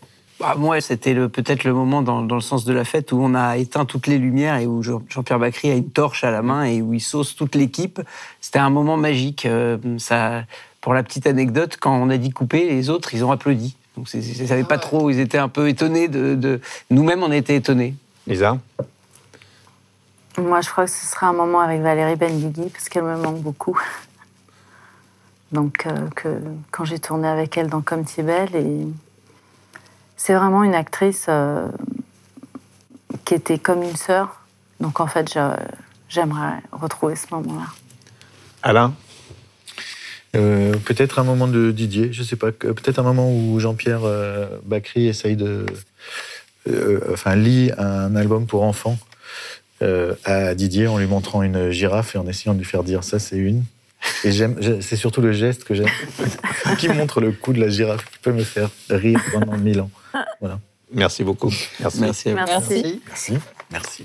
Bah, moi, c'était le- peut-être le moment dans, dans le sens de la fête où on a éteint toutes les lumières et où Jean- Jean-Pierre Bacry a une torche à la main et où il sauce toute l'équipe. C'était un moment magique. Euh, ça, pour la petite anecdote, quand on a dit couper, les autres, ils ont applaudi. Donc, c'est- c'est- ils ne savaient pas trop, ils étaient un peu étonnés. De, de- Nous-mêmes, on était étonnés. Lisa? Moi, je crois que ce sera un moment avec Valérie Benguigui parce qu'elle me manque beaucoup. Donc, euh, que, quand j'ai tourné avec elle dans Comme belle, et c'est vraiment une actrice euh, qui était comme une sœur. Donc, en fait, j'aimerais retrouver ce moment-là. Alain? Euh, peut-être un moment de Didier, je sais pas. Peut-être un moment où Jean-Pierre euh, Bacry essaye de. enfin, lit un album pour enfants à Didier en lui montrant une girafe et en essayant de lui faire dire ça, c'est une. Et j'aime, j'ai- c'est surtout le geste que j'aime, [laughs] qui montre le coup de la girafe, qui peut me faire rire pendant mille ans. Voilà. Merci beaucoup. Merci. Merci. à vous. Merci. Merci. Merci.